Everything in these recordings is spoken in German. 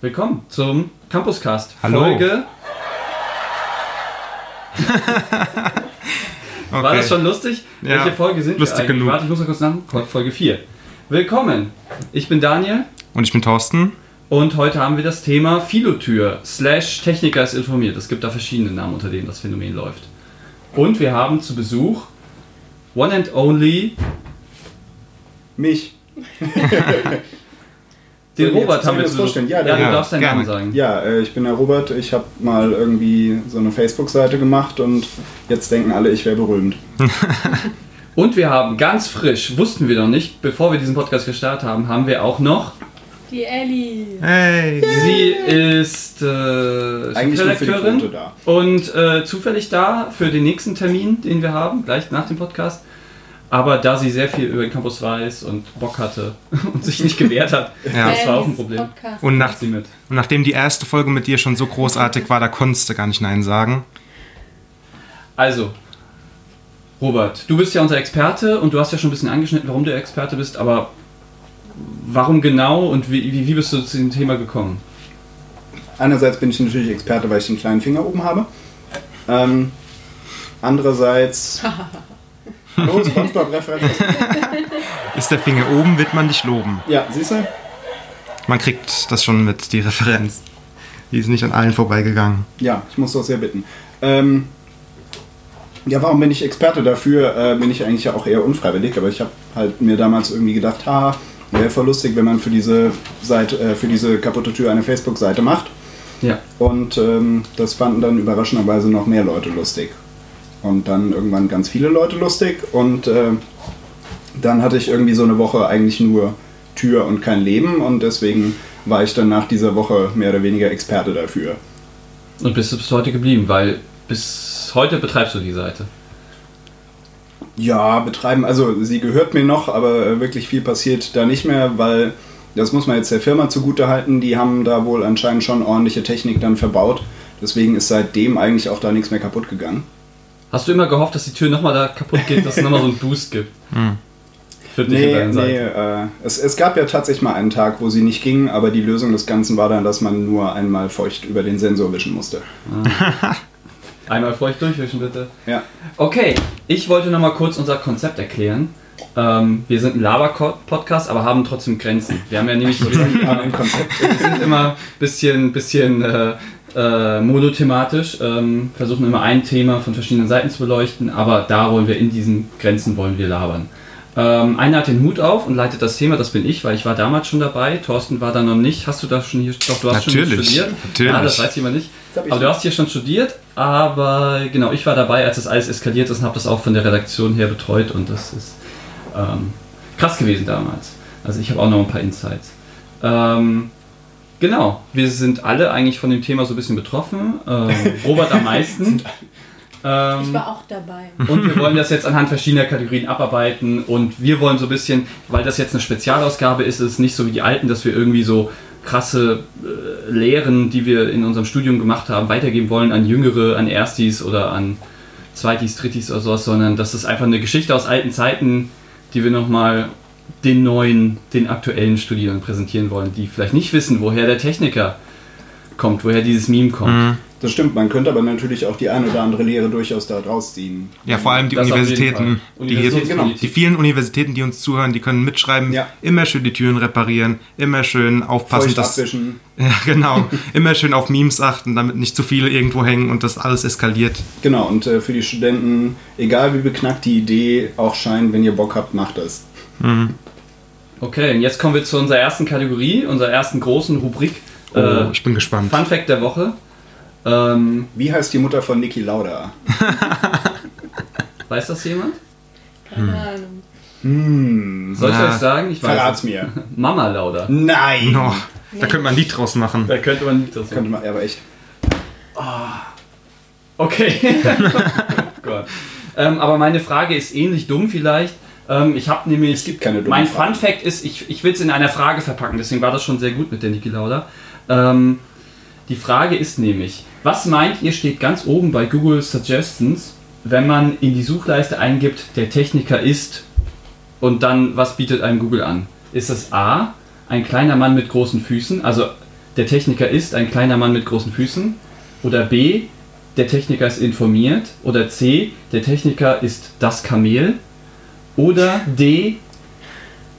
Willkommen zum Campuscast. Hallo. Folge. War Okay. das schon lustig? Ja, Welche Folge sind lustig wir eigentlich? genug. Warte, ich muss noch kurz nach. Folge 4. Willkommen. Ich bin Daniel Und ich bin Thorsten. und heute haben wir das Thema Philotür slash Techniker ist informiert. Es gibt da verschiedene Namen, unter denen das Phänomen läuft. Und wir haben zu Besuch One and Only Mich. den Robert haben wir zu vorstellen? Ja, ja, du darfst deinen. Namen sagen. Ja, äh, ich bin der Robert. Ich habe mal irgendwie so eine Facebook-Seite gemacht und jetzt denken alle, ich wäre berühmt. Und wir haben ganz frisch, wussten wir noch nicht, bevor wir diesen Podcast gestartet haben, haben wir auch noch, Die Ellie. Hey. sie ist äh, Eigentlich nur für die Chefredakteurin Quote da. und äh, zufällig da für den nächsten Termin, den wir haben, gleich nach dem Podcast. Aber da sie sehr viel über den Campus weiß und Bock hatte und sich nicht gewehrt hat, Ja. das war auch ein Problem. Und, nach, macht sie mit. und nachdem die erste Folge mit dir schon so großartig war, da konntest du gar nicht Nein sagen. Also, Robert, du bist ja unser Experte und du hast ja schon ein bisschen angeschnitten, warum du Experte bist, aber warum genau und wie, wie, wie bist du zu dem Thema gekommen? Einerseits bin ich natürlich Experte, weil ich den kleinen Finger oben habe. Ähm, andererseits. Hallo, Spongebob-Referenz. Ist der Finger oben, wird man dich loben. Ja, siehst du? Man kriegt das schon mit, die Referenz. Die ist nicht an allen vorbeigegangen. Ja, ich muss doch sehr bitten. Ähm, ja, warum bin ich Experte dafür? Äh, bin ich eigentlich ja auch eher unfreiwillig, aber ich habe halt mir damals irgendwie gedacht, ha, wäre voll lustig, wenn man für diese Seite, äh, für diese kaputte Tür eine Facebook-Seite macht. Ja. Und ähm, das fanden dann überraschenderweise noch mehr Leute lustig. Und dann irgendwann ganz viele Leute lustig. Und äh, dann hatte ich irgendwie so eine Woche eigentlich nur Tür und kein Leben. Und deswegen war ich dann nach dieser Woche mehr oder weniger Experte dafür. Und bist du bis heute geblieben, weil bis heute betreibst du die Seite. Ja, betreiben, also sie gehört mir noch, aber äh, wirklich viel passiert da nicht mehr, weil das muss man jetzt der Firma zugute halten, die haben da wohl anscheinend schon ordentliche Technik dann verbaut. Deswegen ist seitdem eigentlich auch da nichts mehr kaputt gegangen. Hast du immer gehofft, dass die Tür nochmal da kaputt geht, dass es nochmal so einen Boost gibt? Für dich und Nee, deine nee, äh, es, es gab ja tatsächlich mal einen Tag, wo sie nicht ging, aber die Lösung des Ganzen war dann, dass man nur einmal feucht über den Sensor wischen musste. Einmal feucht durchwischen, bitte. Ja. Okay, ich wollte nochmal kurz unser Konzept erklären. Ähm, wir sind ein Laber-Podcast, aber haben trotzdem Grenzen. Wir haben ja nämlich wir sind, ein Konzept. wir sind immer ein bisschen, bisschen äh, äh, monothematisch, ähm, versuchen immer ein Thema von verschiedenen Seiten zu beleuchten, aber da wollen wir in diesen Grenzen wollen wir labern. Ähm, einer hat den Hut auf und leitet das Thema, das bin ich, weil ich war damals schon dabei. Thorsten war da noch nicht. Hast du das schon hier? Doch, du hast schon Natürlich, hier studiert. natürlich. Ja, das weiß jemand nicht. Aber du hast hier schon studiert, aber genau, ich war dabei, als das alles eskaliert ist und habe das auch von der Redaktion her betreut und das ist ähm, krass gewesen damals. Also ich habe auch noch ein paar Insights. Ähm, genau, wir sind alle eigentlich von dem Thema so ein bisschen betroffen. Ähm, Robert am meisten. Ich Ähm, war auch dabei. und wir wollen das jetzt anhand verschiedener Kategorien abarbeiten und wir wollen so ein bisschen, weil das jetzt eine Spezialausgabe ist, ist es nicht so wie die alten, dass wir irgendwie so krasse äh, Lehren, die wir in unserem Studium gemacht haben, weitergeben wollen an Jüngere, an Erstis oder an Zweitis, Drittis oder sowas, sondern das ist einfach eine Geschichte aus alten Zeiten, die wir nochmal den neuen, den aktuellen Studierenden präsentieren wollen, die vielleicht nicht wissen, woher der Techniker kommt, woher dieses Meme kommt. Mhm. Das stimmt, man könnte aber natürlich auch die eine oder andere Lehre durchaus da draus ziehen. Ja, vor allem die Das Universitäten, die, hier, Universitätspolitik. die vielen Universitäten, die uns zuhören, die können mitschreiben, Ja. immer schön die Türen reparieren, immer schön aufpassen, Feucht dass, abwischen. ja, genau, immer schön auf Memes achten, damit nicht zu viele irgendwo hängen und das alles eskaliert. Genau, und äh, für die Studenten, egal wie beknackt die Idee auch scheint, wenn ihr Bock habt, macht es. Okay, und jetzt kommen wir zu unserer ersten Kategorie, unserer ersten großen Rubrik. Oh, äh, ich bin gespannt. Fun Fact der Woche. Ähm, Wie heißt die Mutter von Niki Lauda? weiß das jemand? Keine Ahnung. Hm. Soll ich Na, euch sagen? Ich weiß Verrat's es. mir. Mama Lauda. Nein! No, da könnte man ein Lied draus machen. Da könnte man nicht das Könnte man, ja, aber echt. Okay. oh Gott. Ähm, aber meine Frage ist ähnlich dumm vielleicht. Ähm, ich habe nämlich. Es gibt keine Mein. Fun Fact ist, ich, ich will es in einer Frage verpacken, deswegen war das schon sehr gut mit der Niki Lauda. Ähm, die Frage ist nämlich, was meint ihr steht ganz oben bei Google Suggestions, wenn man in die Suchleiste eingibt, der Techniker ist und dann was bietet einem Google an? Ist das A, ein kleiner Mann mit großen Füßen, also der Techniker ist ein kleiner Mann mit großen Füßen. Oder B, der Techniker ist informiert. Oder C, der Techniker ist das Kamel. Oder D,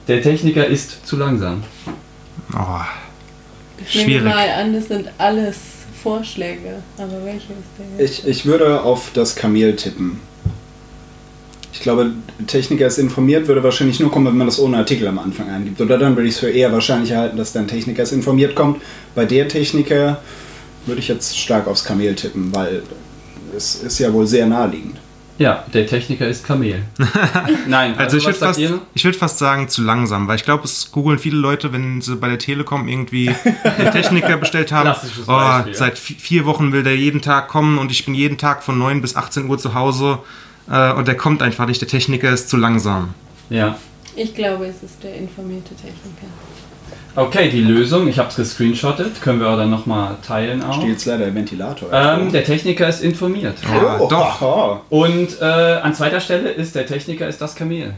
der Techniker ist zu langsam. Oh, Ich nehme mal an, das sind alles Vorschläge. Aber welche ist der jetzt? Ich, ich würde auf das Kamel tippen. Ich glaube, Techniker ist informiert, würde wahrscheinlich nur kommen, wenn man das ohne Artikel am Anfang eingibt. Oder dann würde ich es für eher wahrscheinlich halten, dass dann Techniker ist informiert kommt. Bei der Techniker würde ich jetzt stark aufs Kamel tippen, weil es ist ja wohl sehr naheliegend. Ja, der Techniker ist Kamel. Nein, Also, ich was würde fast, ich würd fast sagen zu langsam, weil ich glaube, es googeln viele Leute, wenn sie bei der Telekom irgendwie den Techniker bestellt haben. Oh, seit vi- vier Wochen will der jeden Tag kommen und ich bin jeden Tag von 9 bis 18 Uhr zu Hause äh, und der kommt einfach nicht. Der Techniker ist zu langsam. Ja. Ich glaube, es ist der informierte Techniker. Okay, die Lösung, ich habe es gescreenshottet, können wir dann nochmal teilen auch. Steht jetzt leider der Ventilator. Ähm, der Techniker ist informiert. Ja, oh, doch. haha. Und äh, an zweiter Stelle ist der Techniker ist das Kamel.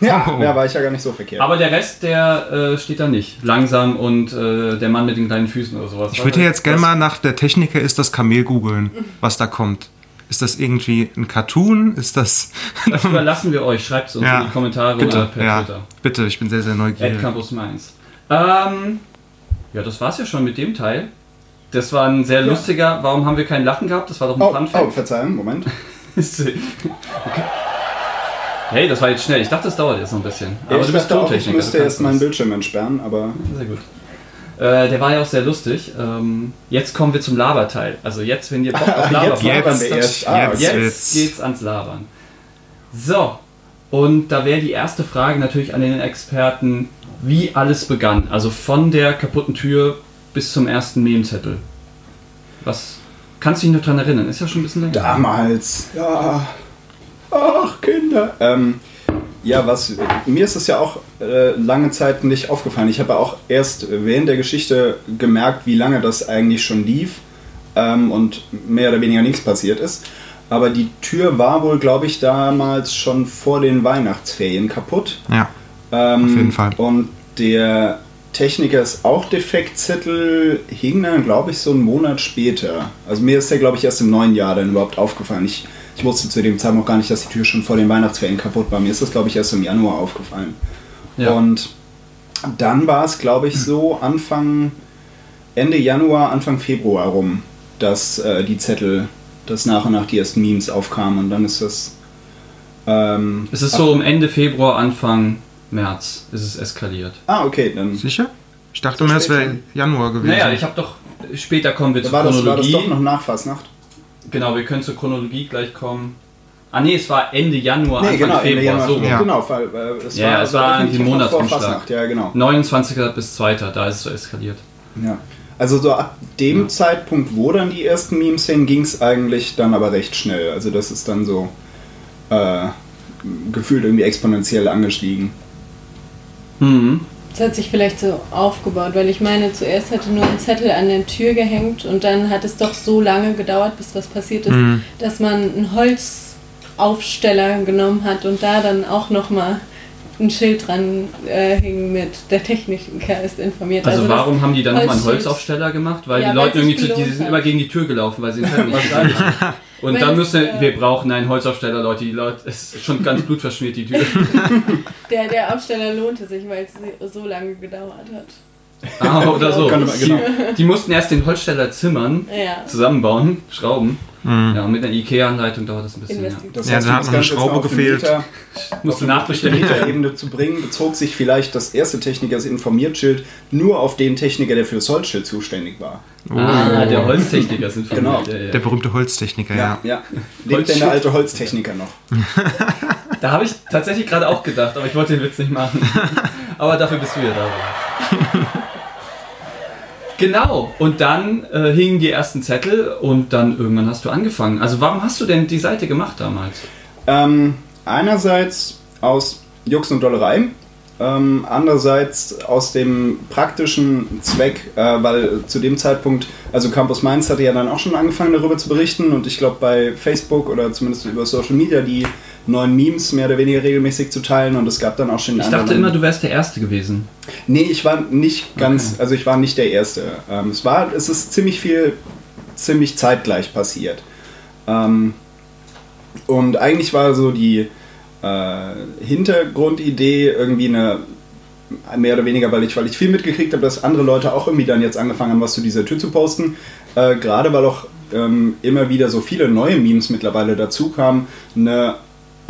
Ja, Oh. ja, war ich ja gar nicht so verkehrt. Aber der Rest, der äh, steht da nicht. Langsam und äh, der Mann mit den kleinen Füßen oder sowas. Ich würde ja jetzt gerne mal nach der Techniker ist das Kamel googeln, was da kommt. Ist das irgendwie ein Cartoon? Ist das. Das überlassen wir euch. Schreibt es uns Ja, in die Kommentare bitte, oder per ja. Twitter. Bitte, ich bin sehr, sehr neugierig. At Campus Mainz. Ähm, ja, das war's ja schon mit dem Teil. Das war ein sehr lustiger. Warum haben wir kein Lachen gehabt? Das war doch ein oh, Fun oh, Fact. Verzeihung, Moment. okay. Hey, das war jetzt schnell. Ich dachte, das dauert jetzt noch ein bisschen. Aber ich du bist auch, ich müsste erst meinen. Bildschirm entsperren, aber Sehr gut. Äh, der war ja auch sehr lustig. Ähm, jetzt kommen wir zum Laberteil. Also jetzt, wenn ihr Bock auf Laber jetzt Jetzt-. Ah, jetzt- jetzt geht's ans Labern. So, und da wäre die erste Frage natürlich an den Experten, wie alles begann. Also von der kaputten Tür bis zum ersten Meme-Zettel. Was kannst du dich noch dran erinnern? Ist ja schon ein bisschen länger. Damals, ja. Ach, Kinder. Ähm, ja, was, mir ist es ja auch äh, lange Zeit nicht aufgefallen. Ich habe auch erst während der Geschichte gemerkt, wie lange das eigentlich schon lief ähm, und mehr oder weniger nichts passiert ist. Aber die Tür war wohl, glaube ich, damals schon vor den Weihnachtsferien kaputt. Ja. Ähm, Auf jeden Fall. Und der Techniker ist auch Defektzettel, hing dann, glaube ich, so einen Monat später. Also mir ist der, glaube ich, erst im neuen Jahr dann überhaupt aufgefallen. Ich, ich wusste zu dem Zeitpunkt gar nicht, dass die Tür schon vor den Weihnachtsferien kaputt war. Mir ist das, glaube ich, erst im Januar aufgefallen. Ja. Und dann war es, glaube ich, so Anfang, Ende Januar, Anfang Februar rum, dass äh, die Zettel, dass nach und nach die ersten Memes aufkamen. Und dann ist das... Ähm, Es ist so um Ende Februar, Anfang März ist es eskaliert. Ah, okay, dann Sicher? Ich dachte immer, es wäre Januar gewesen. Naja, ich habe doch. Später kommen wir zur war das, war das Chronologie. doch noch nach Fastnacht? Genau, wir können zur Chronologie gleich kommen. Ah nee, es war Ende Januar, Anfang Ende Februar. Januar, so. Ja. Genau, weil, äh, es Ja, war, es war definitiv die Monatsumschlag. Ja, genau. 29. bis 2. Da ist es so eskaliert. Ja. Also so ab dem Zeitpunkt, wo dann die ersten Memes hingen, ging es eigentlich dann aber recht schnell. Also das ist dann so äh, gefühlt irgendwie exponentiell angestiegen. Mhm. Das hat sich vielleicht so aufgebaut, weil ich meine, zuerst hatte nur ein Zettel an der Tür gehängt und dann hat es doch so lange gedauert, bis was passiert ist, Mhm. dass man einen Holzaufsteller genommen hat und da dann auch nochmal ein Schild dran äh, hing mit der Techniker ist informiert. Also, das warum haben die dann nochmal einen Holzaufsteller gemacht? Weil Ja, die Leute es irgendwie, zu, die sind hat. immer gegen die Tür gelaufen, weil sie den Zettel nicht wahrscheinlich. Und Weil dann es, müssen äh, wir brauchen einen Holzaufsteller, Leute. Die Leute, es ist schon ganz blutverschmiert die Tür. Der, der Aufsteller lohnte sich, weil es so lange gedauert hat. Ah, oder so. Man- genau. Die, die mussten erst den Holzsteller zimmern, Ja. zusammenbauen, schrauben. Mhm. Ja, und mit einer IKEA-Anleitung dauert das ein bisschen. Ja. Das Ja, heißt, da um hat das noch eine Schraube gefehlt. Meter- Musst du auf nachbestellen. Metaebene zu bringen, bezog sich vielleicht das erste Technikers informiert Schild nur auf den Techniker, der für das Holzschild zuständig war. Ah, der Holztechniker sind Genau. Ja, ja. Der berühmte Holztechniker, ja. ja. Lebt denn der alte Holztechniker noch? Da habe ich tatsächlich gerade auch gedacht, aber ich wollte den Witz nicht machen. aber dafür bist du ja da. Genau, und dann äh, hingen die ersten Zettel und dann irgendwann hast du angefangen. Also warum hast du denn die Seite gemacht damals? Ähm, einerseits aus Jux und Dollerei, ähm, andererseits aus dem praktischen Zweck, äh, weil zu dem Zeitpunkt, also Campus Mainz hatte ja dann auch schon angefangen darüber zu berichten und ich glaube bei Facebook oder zumindest über Social Media die neuen Memes mehr oder weniger regelmäßig zu teilen und es gab dann auch schon Ich dachte immer, du wärst der Erste gewesen. Nee, ich war nicht ganz, Okay. also ich war nicht der Erste. Ähm, es war, es ist ziemlich viel, ziemlich zeitgleich passiert. Ähm, und eigentlich war so die äh, Hintergrundidee irgendwie eine mehr oder weniger, weil ich, weil ich viel mitgekriegt habe, dass andere Leute auch irgendwie dann jetzt angefangen haben, was zu dieser Tür zu posten. Äh, Gerade weil auch ähm, immer wieder so viele neue Memes mittlerweile dazu kamen, eine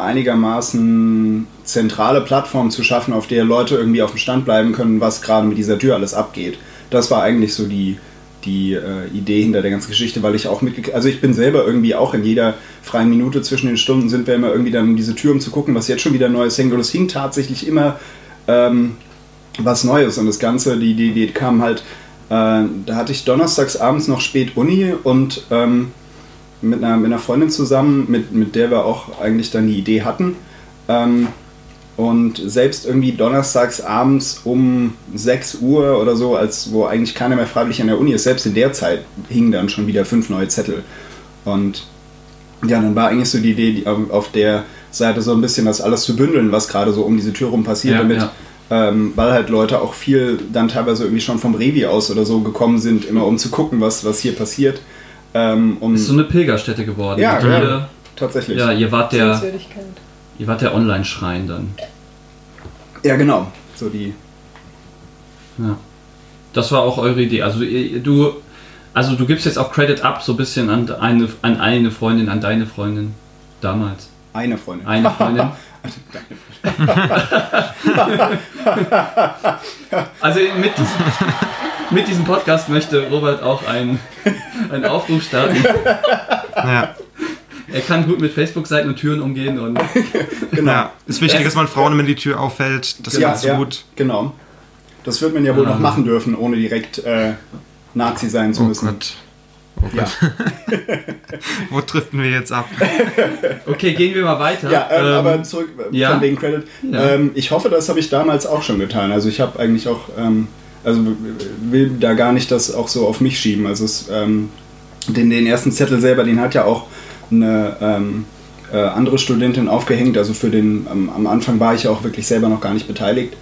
einigermaßen zentrale Plattform zu schaffen, auf der Leute irgendwie auf dem Stand bleiben können, was gerade mit dieser Tür alles abgeht. Das war eigentlich so die, die äh, Idee hinter der ganzen Geschichte, weil ich auch mitgekriegt, also ich bin selber irgendwie auch in jeder freien Minute zwischen den Stunden sind wir immer irgendwie dann um diese Tür, um zu gucken, was jetzt schon wieder Neues hängt. Und es hing tatsächlich immer ähm, was Neues und das Ganze, die, die kam halt, äh, da hatte ich donnerstags abends noch spät Uni und ähm, mit, einer, mit einer Freundin zusammen, mit, mit der wir auch eigentlich dann die Idee hatten. Ähm, und selbst irgendwie donnerstags abends um 6 Uhr oder so, als wo eigentlich keiner mehr freiwillig an der Uni ist, selbst in der Zeit hingen dann schon wieder fünf neue Zettel. Und ja, dann war eigentlich so die Idee, die, auf auf der Seite so ein bisschen das alles zu bündeln, was gerade so um diese Tür rum passiert, Ja, damit, ja. ähm, weil halt Leute auch viel dann teilweise irgendwie schon vom Revi aus oder so gekommen sind, immer um zu gucken, was, was hier passiert. Ähm, um, Ist so eine Pilgerstätte geworden. Ja, ja. ihr- tatsächlich. ja, ihr wart der, ihr wart der Online-Schrein dann. Ja, genau. So die. Ja. Das war auch eure Idee. Also ihr- du, also du gibst jetzt auch Credit ab so ein bisschen an eine, an eine Freundin, an deine Freundin damals. Eine Freundin. Eine Freundin. Also mit mit diesem Podcast möchte Robert auch einen, einen Aufruf starten. Ja. Er kann gut mit Facebook-Seiten und Türen umgehen und Genau. ja. Ist wichtig, dass man Frauen immer die Tür auffällt. Das ja, kannst du ja, gut. genau. Das wird man ja wohl Ah. noch machen dürfen, ohne direkt äh, Nazi sein zu Oh müssen. Gott. Oh Ja. Wo driften wir jetzt ab? okay, gehen wir mal weiter. ja ähm, Ähm, aber zurück äh, ja. von wegen Credit. Ja. Ähm, ich hoffe, das habe ich damals auch schon getan. Also ich habe eigentlich auch, ähm, also will da gar nicht das auch so auf mich schieben. Also es, ähm, den, den ersten Zettel selber, den hat ja auch eine ähm, äh, andere Studentin aufgehängt. Also für den, am, am Anfang war ich ja auch wirklich selber noch gar nicht beteiligt.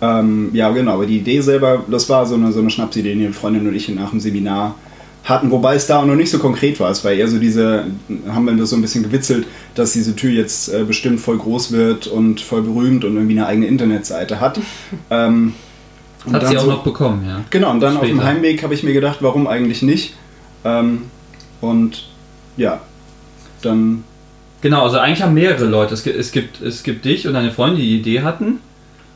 Ähm, ja, genau, aber die Idee selber, das war so eine, so eine Schnapsidee, die eine Freundin und ich nach dem Seminar hatten, wobei es da auch noch nicht so konkret war. Es war eher so diese, haben wir das so ein bisschen gewitzelt, dass diese Tür jetzt äh, bestimmt voll groß wird und voll berühmt und irgendwie eine eigene Internetseite hat. ähm, und hat dann sie auch so- noch bekommen, ja. Genau, und dann auf dem Später. Heimweg habe ich mir gedacht, warum eigentlich nicht? Ähm, und ja, dann Genau, also eigentlich haben mehrere Leute. Es gibt, es gibt, es gibt dich und deine Freunde, die die Idee hatten.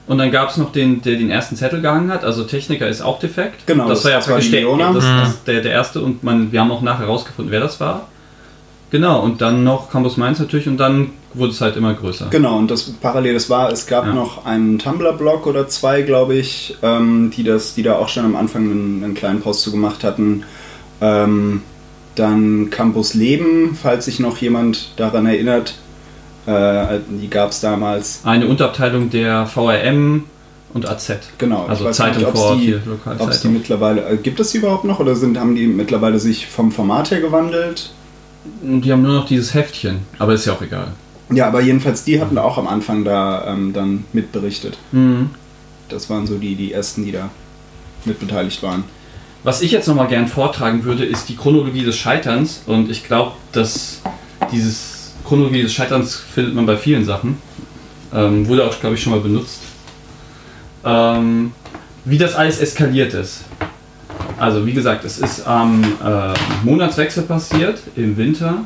Und dann gab es noch den, der den ersten Zettel gehangen hat. Also Techniker ist auch defekt. Genau, das, das- war ja praktisch der, das, Mhm. das, der, der erste. Und man, wir haben auch nachher herausgefunden, wer das war. Genau, und dann noch Campus Mainz natürlich. Und dann wurde es halt immer größer. Genau, und das parallel, das war, es gab Ja. noch einen Tumblr-Blog oder zwei, glaube ich, ähm, die, das, die da auch schon am Anfang einen, einen kleinen Post zu gemacht hatten. Ähm, dann Campus Leben, falls sich noch jemand daran erinnert. Äh, die gab es damals. Eine Unterabteilung der VRM und AZ. Genau, Also Zeitung nicht, ob's vor Ort die, hier, ob es die Lokalzeitung. mittlerweile, äh, gibt es die überhaupt noch oder sind, haben die mittlerweile sich vom Format her gewandelt? Die haben nur noch dieses Heftchen. Aber ist ja auch egal. Ja, aber jedenfalls die hatten auch am Anfang da ähm, dann mitberichtet. Mhm. Das waren so die, die ersten, die da mitbeteiligt waren. Was ich jetzt nochmal gern vortragen würde, ist die Chronologie des Scheiterns. Und ich glaube, dass dieses Chronologie des Scheiterns findet man bei vielen Sachen. Ähm, wurde auch, glaube ich, schon mal benutzt. Ähm, wie das alles eskaliert ist. Also, wie gesagt, es ist am äh, Monatswechsel passiert, im Winter.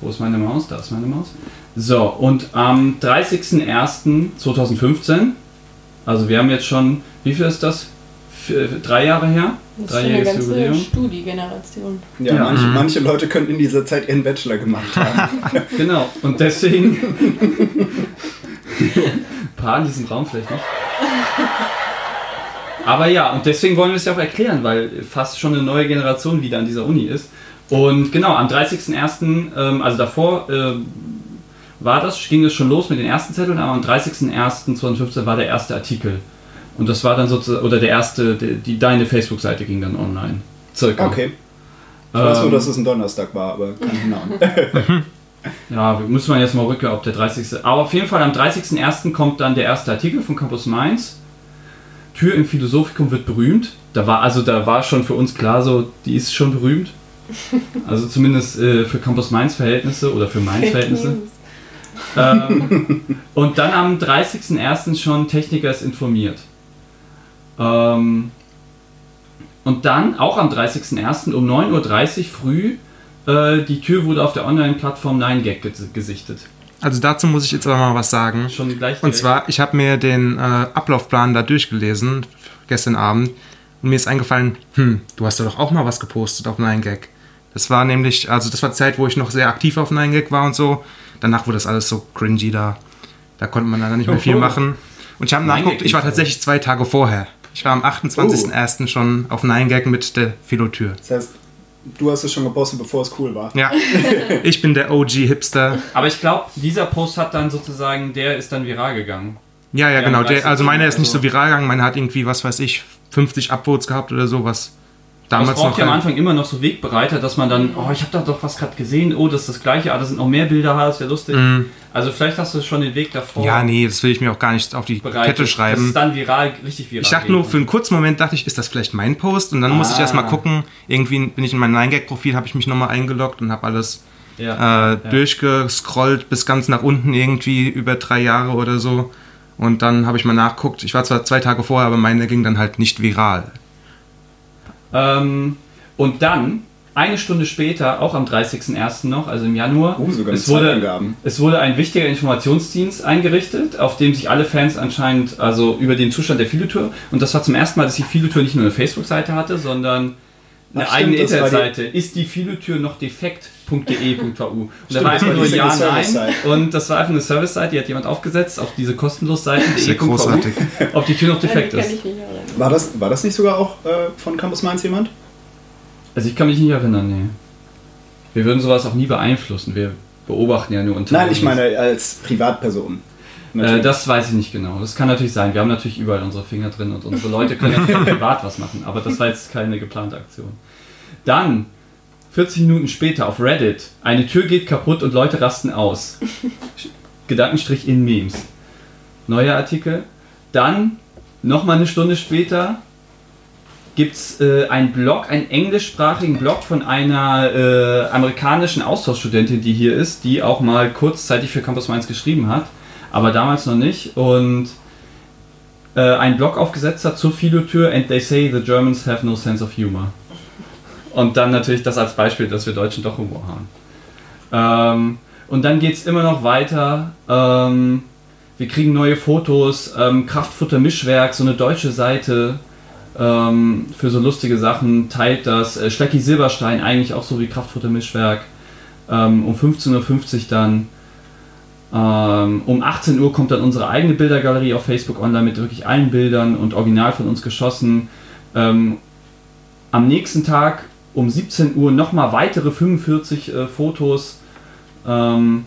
Wo ist meine Maus? Da ist meine Maus. So, und am 30.01.2015, also wir haben jetzt schon, wie viel ist das? Drei Jahre her? Das ist schon eine ganze Jubiläum. Studiegeneration. Ja, Ja. Manche, Mhm. manche Leute könnten in dieser Zeit ihren Bachelor gemacht haben. Genau, und deswegen. Paar in diesem Raum vielleicht nicht. Aber ja, und deswegen wollen wir es ja auch erklären, weil fast schon eine neue Generation wieder an dieser Uni ist. Und genau, am 30.01., ähm, also davor ähm, war das, ging es schon los mit den ersten Zetteln, aber am 30.01.2015 war der erste Artikel. Und das war dann sozusagen, oder der erste, die, die deine Facebook-Seite ging dann online. Circa. Okay. Ich weiß nur, Ähm, dass es ein Donnerstag war, aber keine Ahnung. Ja, muss man jetzt mal rücken, ob der 30. Aber auf jeden Fall am 30.01. kommt dann der erste Artikel von Campus Mainz. Tür im Philosophikum wird berühmt. Da war also da war schon für uns klar so, die ist schon berühmt. Also zumindest äh, für Campus Mainz Verhältnisse oder für Mainz Verhältnisse. Ähm, und dann am 30.01. schon Techniker ist informiert. Ähm, und dann auch am 30.01. um 9.30 Uhr früh, äh, die Tür wurde auf der Online-Plattform 9gag ges- gesichtet. Also dazu muss ich jetzt aber mal was sagen. Schon gleich Und zwar, ich habe mir den äh, Ablaufplan da durchgelesen, gestern Abend, und mir ist eingefallen, hm, du hast da doch auch mal was gepostet auf 9gag. Das war nämlich, also das war die Zeit, wo ich noch sehr aktiv auf 9gag war und so. Danach wurde das alles so cringy da. Da konnte man dann nicht mehr viel Oh. machen. Und ich habe 9gag nachgeguckt, ich war tatsächlich zwei Tage vorher. Ich war am 28.01. schon auf 9gag mit der Philotür. Das heißt, du hast es schon gepostet, bevor es cool war. Ja, ich bin der OG-Hipster. Aber ich glaube, dieser Post hat dann sozusagen, der ist dann viral gegangen. Ja, ja, genau. am Der, also 30. meiner ist nicht so viral gegangen. Meiner hat irgendwie, was weiß ich, 50 Upvotes gehabt oder sowas. Damals braucht ja am Anfang immer noch so Wegbereiter, dass man dann, oh, ich habe da doch was gerade gesehen, oh, das ist das gleiche, ah, da sind noch mehr Bilder, ah, das wäre lustig. Also vielleicht hast du schon den Weg davor. Ja, nee, das will ich mir auch gar nicht auf die bereitet, Kette dass es schreiben. dann viral, richtig viral Ich dachte nur, für einen kurzen Moment dachte ich, ist das vielleicht mein Post? Und dann musste ich Ah. erst mal gucken. Irgendwie bin ich in mein 9gag-Profil, habe ich mich nochmal eingeloggt und habe alles ja. äh, durchgescrollt bis ganz nach unten irgendwie über drei Jahre oder so. Und dann habe ich mal nachguckt. Ich war zwar zwei Tage vorher, aber meine ging dann halt nicht viral. Ähm, und dann, eine Stunde später, auch am 30.01. noch, also im Januar, mit es, wurde, es wurde ein wichtiger Informationsdienst eingerichtet, auf dem sich alle Fans anscheinend also über den Zustand der Filotour, und das war zum ersten Mal, dass die Filotour nicht nur eine Facebook-Seite hatte, sondern eine Ach, eigene stimmt, das war die- Internetseite. Ist die Filotür noch defekt.de.vu? Und da Stimmt, war das einfach war nur Ja, Nein. Und das war einfach eine Service-Seite, die hat jemand aufgesetzt auf diese kostenlos Seite, Sehr großartig. ob die Tür noch defekt ist. War das, war das nicht sogar auch äh, von Campus Mainz jemand? Also ich kann mich nicht erinnern, nee. Wir würden sowas auch nie beeinflussen. Wir beobachten ja nur unter. Nein, ich meine als Privatperson. Äh, das weiß ich nicht genau. Das kann natürlich sein. Wir haben natürlich überall unsere Finger drin und unsere Leute können ja privat was machen. Aber das war jetzt keine geplante Aktion. Dann, 40 Minuten später auf Reddit, eine Tür geht kaputt und Leute rasten aus. Gedankenstrich in Memes. Neuer Artikel. Dann, nochmal eine Stunde später, gibt es äh, einen Blog, einen englischsprachigen Blog von einer äh, amerikanischen Austauschstudentin, die hier ist, die auch mal kurzzeitig für Campus Mainz geschrieben hat, aber damals noch nicht. Und äh, einen Blog aufgesetzt hat zur Filotür and they say the Germans have no sense of humor. Und dann natürlich das als Beispiel, dass wir Deutschen doch Humor haben. Ähm, und dann geht es immer noch weiter. Ähm, wir kriegen neue Fotos, ähm, Kraftfutter Mischwerk, so eine deutsche Seite ähm, für so lustige Sachen, teilt das. Äh, Stecki Silberstein, eigentlich auch so wie Kraftfutter Mischwerk. Ähm, um 15.50 Uhr dann. Ähm, um 18 Uhr kommt dann unsere eigene Bildergalerie auf Facebook online mit wirklich allen Bildern und original von uns geschossen. Ähm, am nächsten Tag um 17 Uhr nochmal weitere 45 äh, Fotos. Ähm,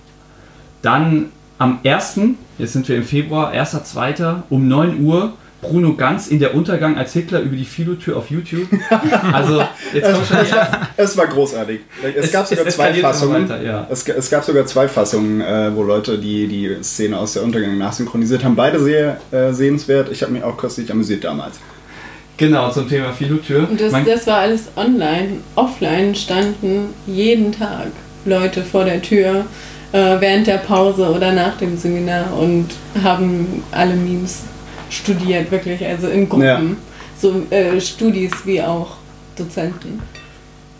dann am 1., jetzt sind wir im Februar, 1.2. um 9 Uhr Bruno Ganz in der Untergang als Hitler über die Filotür auf YouTube. Also, jetzt kommt schon die ersten. es war großartig. Es, Es- gab es sogar zwei eskaliert immer Fassungen. weiter, ja. es, es gab sogar zwei Fassungen, äh, wo Leute die, die Szene aus der Untergang nachsynchronisiert haben. Beide sehr äh, sehenswert. Ich habe mich auch köstlich amüsiert damals. Genau, zum Thema Filotür. Und das, Man- das war alles online. Offline standen jeden Tag Leute vor der Tür äh, während der Pause oder nach dem Seminar und haben alle Memes studiert, wirklich, also in Gruppen. Ja. So äh, Studis wie auch Dozenten.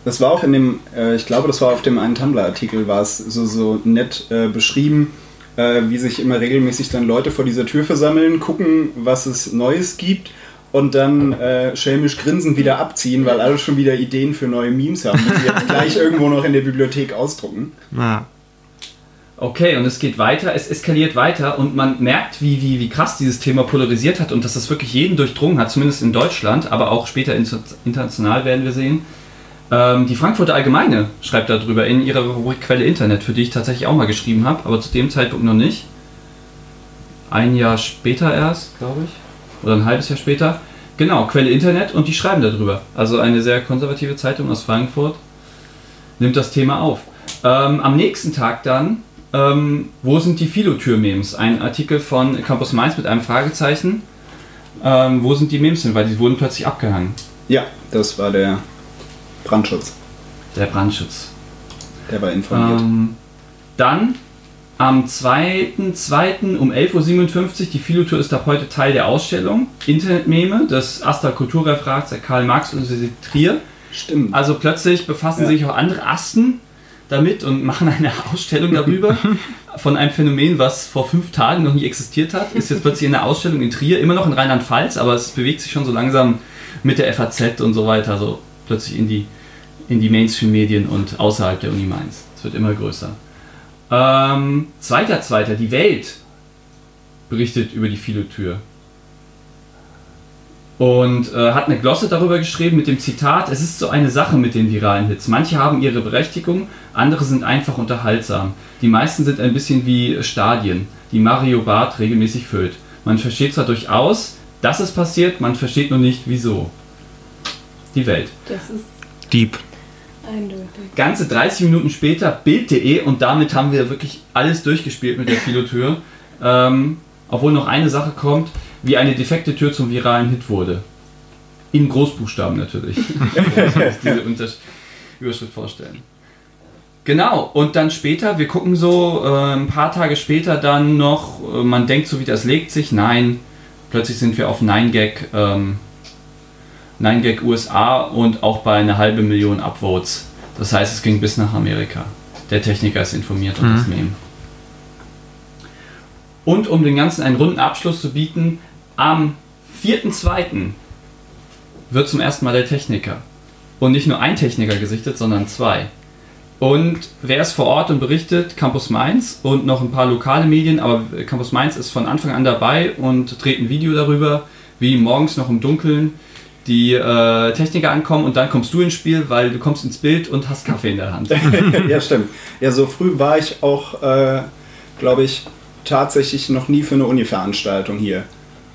Das war auch in dem, äh, ich glaube, das war auf dem einen Tumblr-Artikel, war es so, so nett äh, beschrieben, äh, wie sich immer regelmäßig dann Leute vor dieser Tür versammeln, gucken, was es Neues gibt und dann äh, schelmisch grinsend wieder abziehen, weil alle schon wieder Ideen für neue Memes haben, die sie jetzt gleich irgendwo noch in der Bibliothek ausdrucken. Ja. Okay, und es geht weiter, es eskaliert weiter und man merkt, wie, wie, wie krass dieses Thema polarisiert hat und dass das wirklich jeden durchdrungen hat, zumindest in Deutschland, aber auch später inter- international werden wir sehen. Ähm, die Frankfurter Allgemeine schreibt darüber in ihrer Rubrik Quelle Internet, für die ich tatsächlich auch mal geschrieben habe, aber zu dem Zeitpunkt noch nicht. Ein Jahr später erst, glaube ich. Oder ein halbes Jahr später. Genau, Quelle Internet und die schreiben darüber. Also eine sehr konservative Zeitung aus Frankfurt nimmt das Thema auf. Ähm, am nächsten Tag dann, ähm, wo sind die Philotür-Memes? Ein Artikel von Campus Mainz mit einem Fragezeichen. Ähm, wo sind die Memes denn? Weil die wurden plötzlich abgehangen. Ja, das war der Brandschutz. Der Brandschutz. Der war informiert. Ähm, dann am 2.2. um 11.57 Uhr, die Philotour ist ab heute Teil der Ausstellung. Internetmeme des Astra Kulturreferats der Karl-Marx-Universität Trier. Stimmt. Also plötzlich befassen Ja. sich auch andere Asten damit und machen eine Ausstellung darüber von einem Phänomen, was vor fünf Tagen noch nie existiert hat. Ist jetzt plötzlich in der Ausstellung in Trier, immer noch in Rheinland-Pfalz, aber es bewegt sich schon so langsam mit der FAZ und so weiter, so plötzlich in die, in die Mainstream-Medien und außerhalb der Uni Mainz. Es wird immer größer. Ähm, zweiter, zweiter, die Welt berichtet über die Philotür und äh, hat eine Glosse darüber geschrieben mit dem Zitat: Es ist so eine Sache mit den viralen Hits. Manche haben ihre Berechtigung, andere sind einfach unterhaltsam. Die meisten sind ein bisschen wie Stadien, die Mario Barth regelmäßig füllt. Man versteht zwar durchaus, dass es passiert, man versteht nur nicht, wieso. Die Welt. Das ist Dieb. Eindeutig. Ganze 30 Minuten später Bild.de und damit haben wir wirklich alles durchgespielt mit der Philotür. Ähm, obwohl noch eine Sache kommt, wie eine defekte Tür zum viralen Hit wurde. In Großbuchstaben natürlich. Diese Unter Überschrift vorstellen. Genau, und dann später, wir gucken so äh, ein paar Tage später dann noch, äh, man denkt so wie das legt sich, nein, plötzlich sind wir auf 9gag, ähm, 9gag USA und auch bei einer halben Million Upvotes. Das heißt, es ging bis nach Amerika. Der Techniker ist informiert und Mhm. das Meme. Und um den Ganzen einen runden Abschluss zu bieten, am 4.2. wird zum ersten Mal der Techniker. Und nicht nur ein Techniker gesichtet, sondern zwei. Und wer ist vor Ort und berichtet? Campus Mainz und noch ein paar lokale Medien, aber Campus Mainz ist von Anfang an dabei und dreht ein Video darüber, wie morgens noch im Dunkeln die äh, Techniker ankommen und dann kommst du ins Spiel, weil du kommst ins Bild und hast Kaffee in der Hand. ja, stimmt. Ja, so früh war ich auch, äh, glaube ich, tatsächlich noch nie für eine Uni-Veranstaltung hier.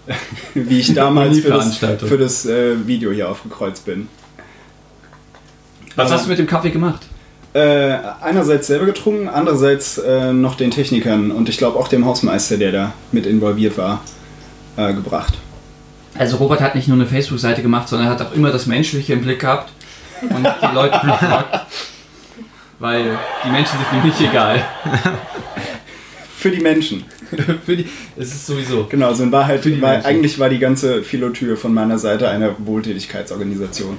Wie ich damals für das, für das äh, Video hier aufgekreuzt bin. Was hast du mit dem Kaffee gemacht? Äh, einerseits selber getrunken, andererseits äh, noch den Technikern und ich glaube auch dem Hausmeister, der da mit involviert war, äh, gebracht. Also Robert hat nicht nur eine Facebook-Seite gemacht, sondern er hat auch immer das Menschliche im Blick gehabt und die Leute gefragt. Weil die Menschen sind ihm nicht egal. Für die Menschen. Für die, es ist sowieso. Genau, also in Wahrheit, Für die war, Menschen. eigentlich war die ganze Philotür von meiner Seite eine Wohltätigkeitsorganisation.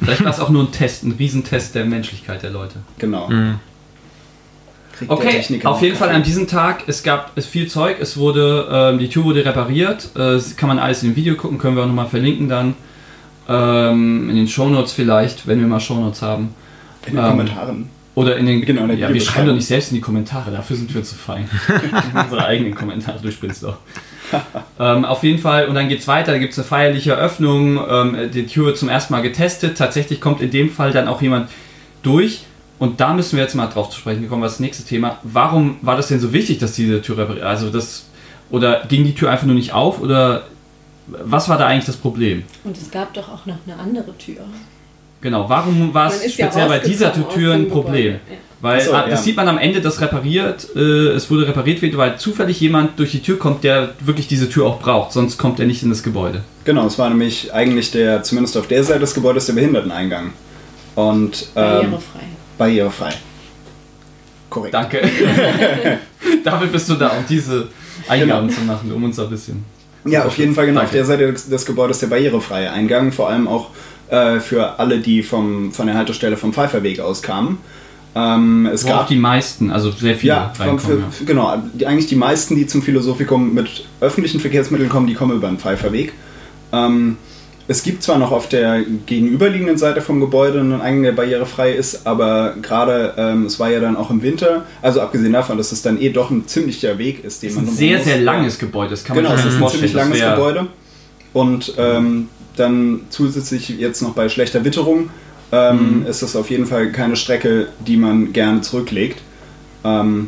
Vielleicht war es auch nur ein Test, ein Riesentest der Menschlichkeit der Leute. Genau. Mhm. Kriegt der Okay, Techniker auf jeden Fall an diesem Tag, es gab es viel Zeug, es wurde, ähm, die Tür wurde repariert, äh, kann man alles in dem Video gucken, können wir auch nochmal verlinken dann. Ähm, in den Shownotes vielleicht, wenn wir mal Shownotes haben. In den ähm, Kommentaren. Oder in den. Genau, in der ja, wir schreiben doch nicht selbst in die Kommentare, dafür sind wir zu fein. Unsere eigenen Kommentare, du spinnst doch. ähm, auf jeden Fall, und dann geht's weiter, da gibt es eine feierliche Eröffnung, ähm, die Tür wird zum ersten Mal getestet. Tatsächlich kommt in dem Fall dann auch jemand durch. Und da müssen wir jetzt mal drauf zu sprechen kommen, was das nächste Thema. Warum war das denn so wichtig, dass diese Tür repariert? Also das. Oder ging die Tür einfach nur nicht auf? Oder was war da eigentlich das Problem? Und es gab doch auch noch eine andere Tür. Genau, warum war es ist ja speziell bei dieser Tür ein Problem? Ja. Weil so, ah, das ja. sieht man am Ende, das repariert, äh, es wurde repariert wird, weil zufällig jemand durch die Tür kommt, der wirklich diese Tür auch braucht, sonst kommt er nicht in das Gebäude. Genau, es war nämlich eigentlich der, zumindest auf der Seite des Gebäudes, der Behinderteneingang. Und ähm, Barrierefrei. Barrierefrei. Korrekt. Danke. Dafür bist du da, um diese Eingaben zu machen, um uns ein bisschen. Ja, auf jeden Fall genau. Auf Danke. der Seite des, des Gebäudes der barrierefreie Eingang, vor allem auch äh, für alle, die vom, von der Haltestelle vom Pfeifferweg aus kamen. Ähm, es Wo gab auch die meisten, also sehr viele ja, reinkommen. für, ja. genau, die, eigentlich die meisten, die zum Philosophikum mit öffentlichen Verkehrsmitteln kommen, die kommen über den Pfeifferweg. Ähm, es gibt zwar noch auf der gegenüberliegenden Seite vom Gebäude einen Eingang, der barrierefrei ist, aber gerade, ähm, es war ja dann auch im Winter, also abgesehen davon, dass es dann eh doch ein ziemlicher Weg ist, den Das ist man ein sehr, muss. sehr langes Gebäude, das kann man Genau, es ist ein ziemlich langes Gebäude. Und ähm, dann zusätzlich jetzt noch bei schlechter Witterung ähm, ist das auf jeden Fall keine Strecke, die man gerne zurücklegt. Ähm,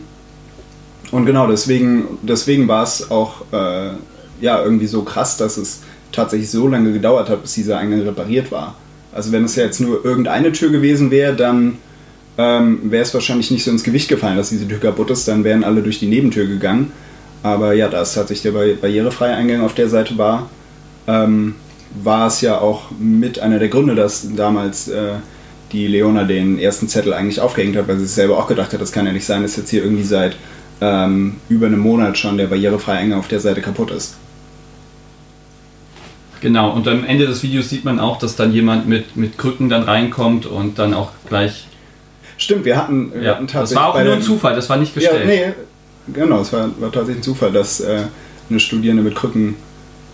und genau, deswegen, deswegen war es auch äh, ja, irgendwie so krass, dass es tatsächlich so lange gedauert hat, bis dieser Eingang repariert war. Also wenn es ja jetzt nur irgendeine Tür gewesen wäre, dann ähm, wäre es wahrscheinlich nicht so ins Gewicht gefallen, dass diese Tür kaputt ist, dann wären alle durch die Nebentür gegangen. Aber ja, da es tatsächlich der barrierefreie Eingang auf der Seite war, ähm, war es ja auch mit einer der Gründe, dass damals äh, die Leona den ersten Zettel eigentlich aufgehängt hat, weil sie sich selber auch gedacht hat, das kann ja nicht sein, dass jetzt hier irgendwie seit ähm, über einem Monat schon der barrierefreie Eingang auf der Seite kaputt ist. Genau, und am Ende des Videos sieht man auch, dass dann jemand mit, mit Krücken dann reinkommt und dann auch gleich. Stimmt, wir hatten, wir Ja, hatten das war auch nur ein Zufall, das war nicht Ja, gestellt. nee, genau, es war, war tatsächlich ein Zufall, dass äh, eine Studierende mit Krücken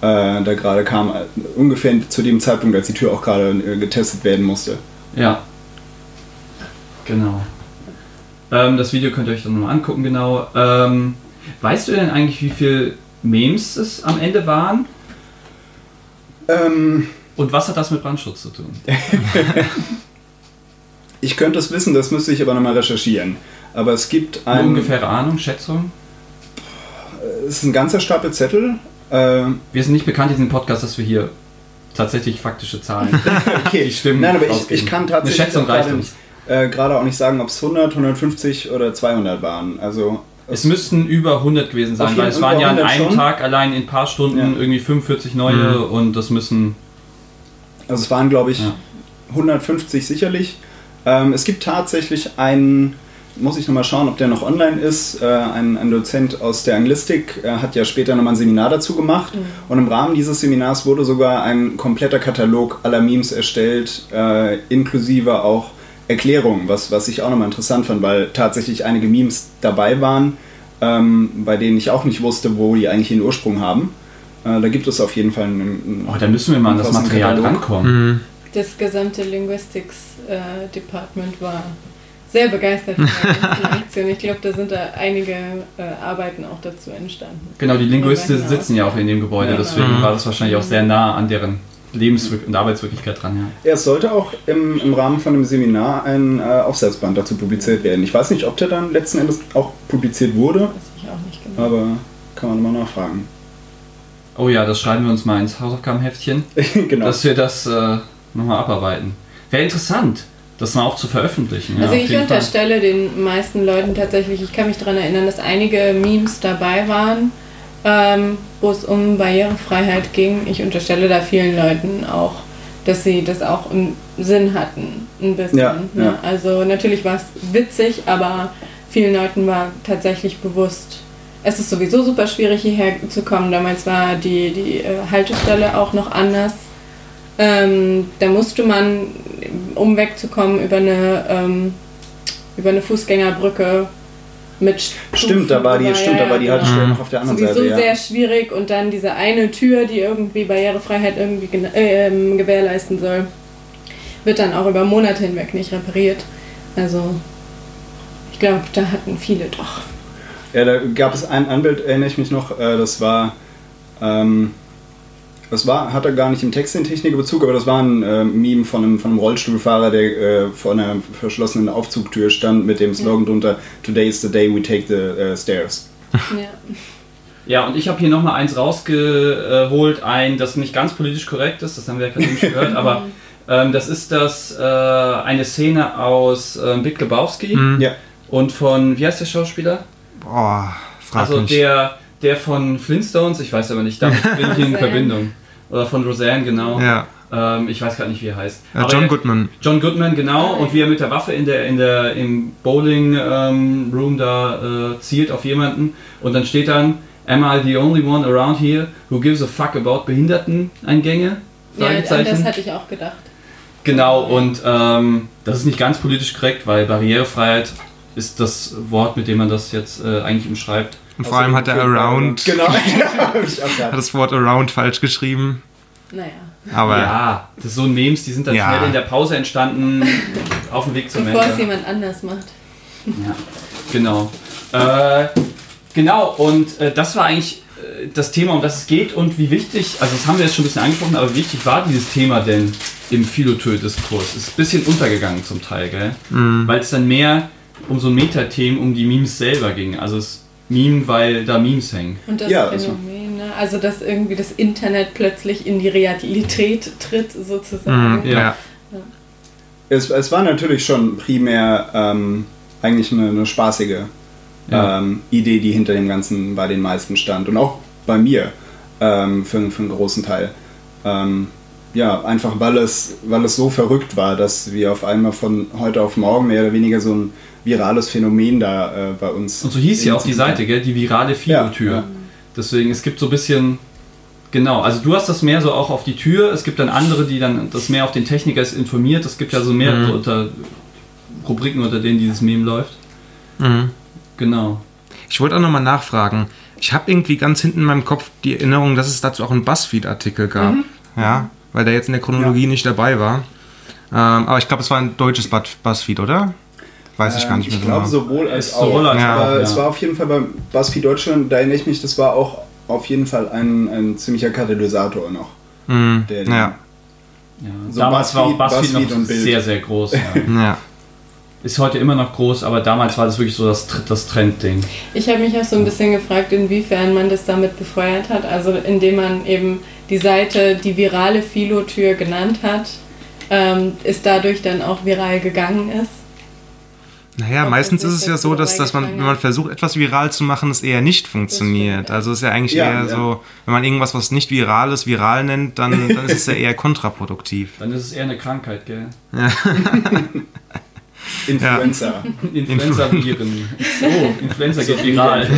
äh, da gerade kam, äh, ungefähr zu dem Zeitpunkt, als die Tür auch gerade äh, getestet werden musste. Ja. Genau. Ähm, das Video könnt ihr euch dann nochmal angucken, genau. Ähm, weißt du denn eigentlich, wie viel Memes es am Ende waren? Ähm, Und was hat das mit Brandschutz zu tun? ich könnte es wissen, das müsste ich aber nochmal recherchieren. Aber es gibt Eine ein. ungefähre Ahnung, Schätzung? Es ist ein ganzer Stapel Zettel. Äh, Wir sind nicht bekannt in diesem Podcast, dass wir hier tatsächlich faktische Zahlen, okay. die stimmen. Nein, aber ich, ich kann tatsächlich Eine Schätzung reicht nicht, uns. äh, gerade auch nicht sagen, ob es 100, 150 oder 200 waren. Also Es müssten über 100 gewesen sein, weil es waren ja an über 100 einem schon. Tag allein in ein paar Stunden Ja. irgendwie 45 neue und das müssen. Also es waren, glaube ich, Ja. 150 sicherlich. Ähm, es gibt tatsächlich einen, muss ich nochmal schauen, ob der noch online ist, äh, ein, ein Dozent aus der Anglistik äh, hat ja später nochmal ein Seminar dazu gemacht. Und im Rahmen dieses Seminars wurde sogar ein kompletter Katalog aller Memes erstellt, äh, inklusive auch Erklärungen, was, was ich auch nochmal interessant fand, weil tatsächlich einige Memes dabei waren, ähm, bei denen ich auch nicht wusste, wo die eigentlich ihren Ursprung haben. Äh, da gibt es auf jeden Fall einen, einen Oh, da müssen wir mal an das Material Katalog. rankommen. Mhm. Das gesamte Linguistics äh, Department war sehr begeistert von der Aktion. Ich glaube, da sind da einige äh, Arbeiten auch dazu entstanden. Genau, die Linguisten sitzen ja auch in dem Gebäude, Ja. deswegen Mhm. war das wahrscheinlich auch sehr nah an deren Lebens- und Arbeitswirklichkeit dran. Ja. Ja, es sollte auch im, im Rahmen von einem Seminar ein äh, Aufsatzband dazu publiziert werden. Ich weiß nicht, ob der dann letzten Endes auch publiziert wurde, Weiß ich auch nicht genau. aber kann man mal nachfragen. Oh ja, das schreiben wir uns mal ins Hausaufgabenheftchen, genau. dass wir das äh, nochmal abarbeiten. Wäre interessant, das mal auch zu veröffentlichen. Ja, Also ich jeden Fall. unterstelle den meisten Leuten tatsächlich, ich kann mich daran erinnern, dass einige Memes dabei waren, ähm, wo es um Barrierefreiheit ging. Ich unterstelle da vielen Leuten auch, dass sie das auch im Sinn hatten, ein bisschen. Ja, ne? ja. Also natürlich war es witzig, aber vielen Leuten war tatsächlich bewusst, es ist sowieso super schwierig hierher zu kommen. Damals war die, die äh, Haltestelle auch noch anders. Ähm, da musste man, um wegzukommen, über eine, ähm, über eine Fußgängerbrücke mit Stufen Stimmt, da war die, stimmt, da war die Haltestelle Mhm. noch auf der anderen Sowieso Seite. Ja. sehr schwierig und dann diese eine Tür, die irgendwie Barrierefreiheit irgendwie äh, ähm, gewährleisten soll, wird dann auch über Monate hinweg nicht repariert. Also ich glaube, da hatten viele doch. ja, da gab es ein, ein Bild, erinnere ich mich noch, äh, das war, ähm, das war, hatte gar nicht im Text den Technikbezug, aber das war ein äh, Meme von einem, von einem Rollstuhlfahrer, der äh, vor einer verschlossenen Aufzugtür stand mit dem Slogan drunter Today is the day we take the äh, stairs. Ja. Ja, und ich habe hier nochmal eins rausgeholt, ein, das nicht ganz politisch korrekt ist, das haben wir ja gerade schon gehört, aber ähm, das ist das äh, eine Szene aus ähm, Big Lebowski Mhm. Ja. und von, wie heißt der Schauspieler? Boah, frag also mich. der, der von Flintstones, ich weiß aber nicht, damit bin ich in. Verbindung. Oder von Roseanne, genau. ja, Ähm, ich weiß gerade nicht, wie er heißt. äh, John er- Goodman. John Goodman, genau. Und wie er mit der Waffe in der, in der, im Bowling-Room da äh, zielt auf jemanden. Und dann steht dann, Am I the only one around here who gives a fuck about Behinderteneingänge? ja, an das hatte ich auch gedacht. Genau, und ähm, das ist nicht ganz politisch korrekt, weil Barrierefreiheit ist das Wort, mit dem man das jetzt äh, eigentlich umschreibt. Und vor allem hat er Around, Genau, ja, hab ich auch hat das Wort Around falsch geschrieben. Naja. Aber ja, das ist so ein Memes, die sind dann Ja. schnell in der Pause entstanden, auf dem Weg zum Bevor es Mensa. jemand anders macht. Ja, genau. Äh, genau, und äh, das war eigentlich äh, das Thema, um das es geht und wie wichtig, also das haben wir jetzt schon ein bisschen angesprochen, aber wie wichtig war dieses Thema denn im Philotö-Diskurs? Ist ein bisschen untergegangen zum Teil, gell? Weil es dann mehr um so Metathemen, um die Memes selber ging. Also es Meme, weil da Memes hängen. Und das Ja, Phänomen, ne? also dass irgendwie das Internet plötzlich in die Realität tritt, sozusagen. Mhm, ja. es, es war natürlich schon primär ähm, eigentlich eine, eine spaßige Ja. ähm, Idee, die hinter dem Ganzen bei den meisten stand. Und auch bei mir ähm, für, für einen großen Teil. Ähm, ja, einfach weil es, weil es so verrückt war, dass wir auf einmal von heute auf morgen mehr oder weniger so ein virales Phänomen da äh, bei uns. Und so hieß ja auch die Seite, gell? Die virale Filotür. Ja, ja. Deswegen, es gibt so ein bisschen. Genau, also du hast das mehr so auch auf die Tür, es gibt dann andere, die dann das mehr auf den Techniker ist informiert. Es gibt ja so mehrere Mhm. unter Rubriken, unter denen dieses Meme läuft. Mhm. Genau. Ich wollte auch nochmal nachfragen. Ich habe irgendwie ganz hinten in meinem Kopf die Erinnerung, dass es dazu auch einen Buzzfeed-Artikel gab. Ja, weil der jetzt in der Chronologie nicht dabei war. Ähm, aber ich glaube, es war ein deutsches Buzz- Buzzfeed, oder? Weiß ich gar nicht mehr Ähm, Ich glaube genau. sowohl als auch. sowohl als Ja. Aber auch, es war auf jeden Fall bei BuzzFeed Deutschland, da erinnere ich mich, das war auch auf jeden Fall ein, ein ziemlicher Katalysator noch. Mhm. der- Ja, Ja. So damals war auch Buzzfeed- BuzzFeed Buzzfeed noch sehr, sehr groß. Ja. ja. Ist heute immer noch groß, aber damals war das wirklich so das, das Trendding. Ich habe mich auch so ein bisschen gefragt, inwiefern man das damit befeuert hat. Also indem man eben die Seite die virale Philotür genannt hat, ähm, ist dadurch dann auch viral gegangen ist. Naja, Ob meistens ist es ja so, dass, dass man, wenn man versucht, etwas viral zu machen, es eher nicht funktioniert. ja. Also es ist ja eigentlich Ja, eher ja. so, wenn man irgendwas, was nicht viral ist, viral nennt, dann, dann ist es ja eher kontraproduktiv. Dann ist es eher eine Krankheit, gell? Influencer. Influenza-Viren. Oh, Influenza geht viral.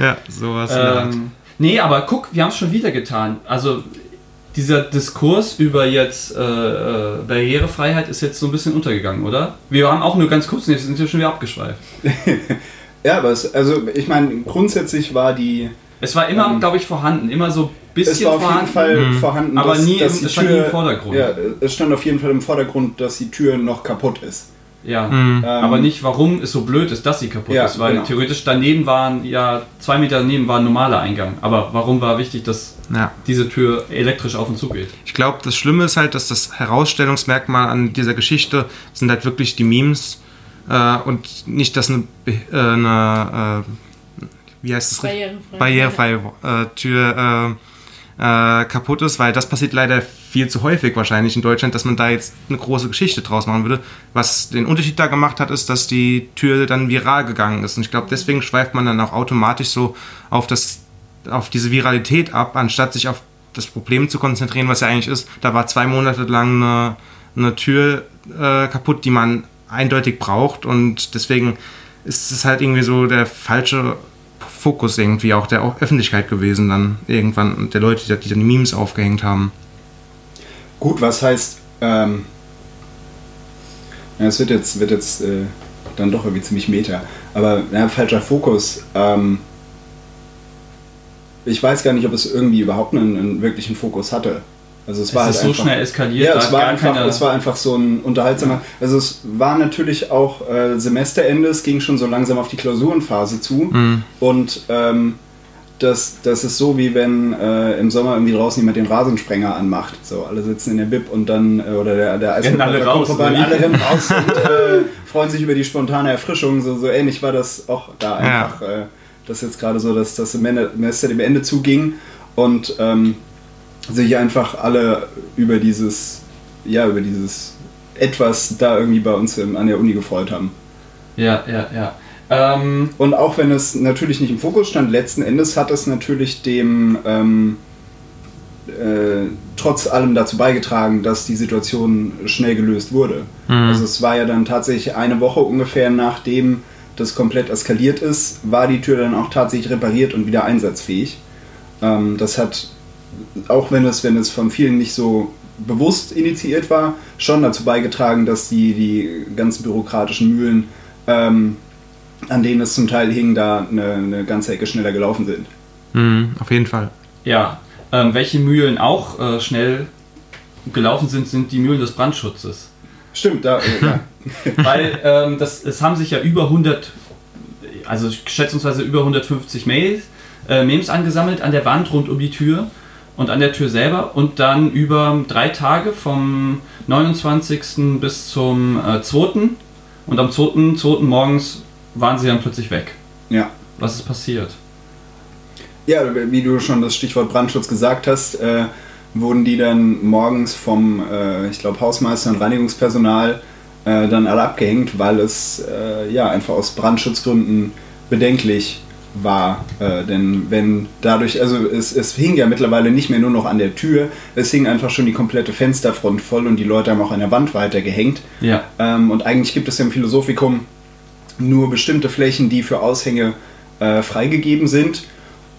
Ja, sowas. Ähm, nee, aber guck, wir haben es schon wieder getan. Also dieser Diskurs über jetzt äh, äh, Barrierefreiheit ist jetzt so ein bisschen untergegangen, oder? Wir haben auch nur ganz kurz, jetzt sind wir schon wieder abgeschweift. Ja, aber es, also ich meine, grundsätzlich war die. Es war immer, Ähm, glaube ich, vorhanden, immer so ein bisschen Es war auf vorhanden. jeden Fall Mhm. vorhanden, Aber nie im- die es stand nie im Vordergrund. Ja, es stand auf jeden Fall im Vordergrund, dass die Tür noch kaputt ist. Ja. Mhm. Ähm, Aber nicht, warum es so blöd ist, dass sie kaputt Ja, ist, weil genau. theoretisch daneben waren, ja, zwei Meter daneben war ein normaler Eingang. Aber warum war wichtig, dass Ja. diese Tür elektrisch auf und zu geht? Ich glaube, das Schlimme ist halt, dass das Herausstellungsmerkmal an dieser Geschichte sind halt wirklich die Memes äh, und nicht, dass eine, äh, eine äh, wie heißt es? Barrierefrei. barrierefreie äh, Tür äh, äh, kaputt ist, weil das passiert leider viel zu häufig wahrscheinlich in Deutschland, dass man da jetzt eine große Geschichte draus machen würde. Was den Unterschied da gemacht hat, ist, dass die Tür dann viral gegangen ist. Und ich glaube, deswegen schweift man dann auch automatisch so auf, das, auf diese Viralität ab, anstatt sich auf das Problem zu konzentrieren, was ja eigentlich ist. Da war zwei Monate lang eine, eine Tür äh, kaputt, die man eindeutig braucht und deswegen ist es halt irgendwie so der falsche Fokus irgendwie auch der Öffentlichkeit gewesen dann irgendwann und der Leute, die dann die Memes aufgehängt haben. Gut, was heißt. Ähm, ja, es wird jetzt, wird jetzt äh, dann doch irgendwie ziemlich meta. Aber ja, falscher Fokus. Ähm, ich weiß gar nicht, ob es irgendwie überhaupt einen, einen wirklichen Fokus hatte. Also es, Es war ist halt so einfach, schnell eskaliert, Ja, es war, einfach, keine- es war einfach so ein unterhaltsamer. Also es war natürlich auch äh, Semesterende, es ging schon so langsam auf die Klausurenphase zu. Und ähm, das, das ist so, wie wenn äh, im Sommer irgendwie draußen jemand den Rasensprenger anmacht. So, alle sitzen in der Bib und dann, äh, oder der, der Rennen alle raus, vorbei und alle rennen raus und äh, freuen sich über die spontane Erfrischung. So, so ähnlich war das auch da Ja. einfach. Äh, das ist jetzt gerade so, dass das Semester dem Ende zuging und ähm, sich einfach alle über dieses, ja, über dieses etwas da irgendwie bei uns im, an der Uni gefreut haben. Ja, ja, ja. Ähm, Und auch wenn es natürlich nicht im Fokus stand, letzten Endes hat es natürlich dem ähm, äh, trotz allem dazu beigetragen, dass die Situation schnell gelöst wurde. Also es war ja dann tatsächlich eine Woche ungefähr nachdem das komplett eskaliert ist, war die Tür dann auch tatsächlich repariert und wieder einsatzfähig. Ähm, das hat, auch wenn es, wenn es von vielen nicht so bewusst initiiert war, schon dazu beigetragen, dass die, die ganzen bürokratischen Mühlen ähm, an denen es zum Teil hing, da eine, eine ganze Ecke schneller gelaufen sind. Mhm, auf jeden Fall. ja, ähm, welche Mühlen auch äh, schnell gelaufen sind, sind die Mühlen des Brandschutzes. Stimmt, da, äh, ja. Weil ähm, das, es haben sich ja über 100, also schätzungsweise über 150 Mails, äh, Memes angesammelt an der Wand rund um die Tür und an der Tür selber und dann über drei Tage vom 29. bis zum äh, 2. und am 2. 2. morgens waren sie dann plötzlich weg. ja. Was ist passiert? Ja, wie du schon das Stichwort Brandschutz gesagt hast, äh, wurden die dann morgens vom, äh, ich glaube, Hausmeister und Reinigungspersonal äh, dann alle abgehängt, weil es äh, ja einfach aus Brandschutzgründen bedenklich war. Äh, denn wenn dadurch, also es, es hing ja mittlerweile nicht mehr nur noch an der Tür, es hing einfach schon die komplette Fensterfront voll und die Leute haben auch an der Wand weitergehängt. Ja. Ähm, und eigentlich gibt es ja im Philosophikum nur bestimmte Flächen, die für Aushänge äh, freigegeben sind.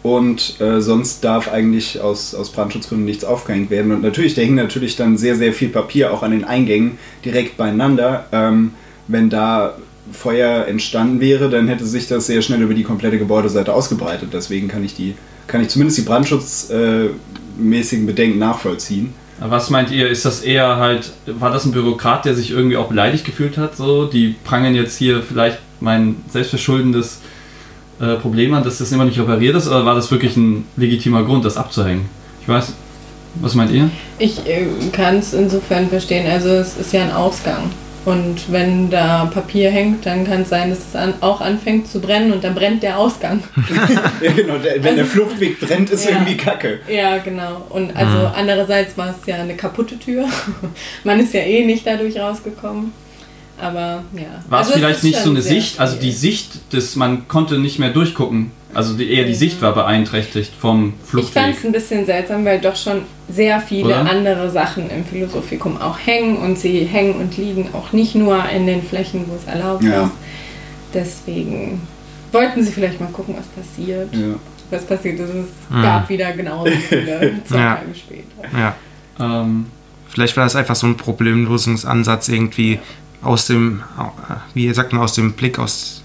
Und äh, sonst darf eigentlich aus, aus Brandschutzgründen nichts aufgehängt werden. Und natürlich, da hing natürlich dann sehr, sehr viel Papier auch an den Eingängen direkt beieinander. Ähm, wenn da Feuer entstanden wäre, dann hätte sich das sehr schnell über die komplette Gebäudeseite ausgebreitet. Deswegen kann ich die, kann ich zumindest die brandschutzmäßigen Bedenken nachvollziehen. Was meint ihr, ist das eher halt, war das ein Bürokrat, der sich irgendwie auch beleidigt gefühlt hat? So, die prangen jetzt hier vielleicht mein selbstverschuldendes äh, Problem an, dass das immer nicht repariert ist, oder war das wirklich ein legitimer Grund, das abzuhängen? Ich weiß. Was meint ihr? Ich äh, kann es insofern verstehen. Also es ist ja ein Ausgang. Und wenn da Papier hängt, dann kann es sein, dass es an, auch anfängt zu brennen und dann brennt der Ausgang. ja, genau, der, wenn Also- der Fluchtweg brennt, ist Ja. irgendwie Kacke. Ja, genau. Und also andererseits war es ja eine kaputte Tür. Man ist ja eh nicht dadurch rausgekommen. Aber ja. War Also es vielleicht ist nicht so eine Sicht, also die. Sicht, des, man konnte nicht mehr durchgucken. Also die, eher die. Sicht war beeinträchtigt vom Ich fand Fluchtweg. es ein bisschen seltsam, weil doch schon sehr viele Oder? andere Sachen im Philosophikum auch hängen und sie hängen und liegen auch nicht nur in den Flächen, wo es erlaubt Ja. ist. Deswegen wollten sie vielleicht mal gucken, was passiert. Ja. Was passiert ist, es Mhm. gab wieder genauso viele zwei Ja. Tage später. Ja. Ähm, Vielleicht war das einfach so ein Problemlösungsansatz irgendwie aus dem, wie sagt man, aus dem Blick, aus.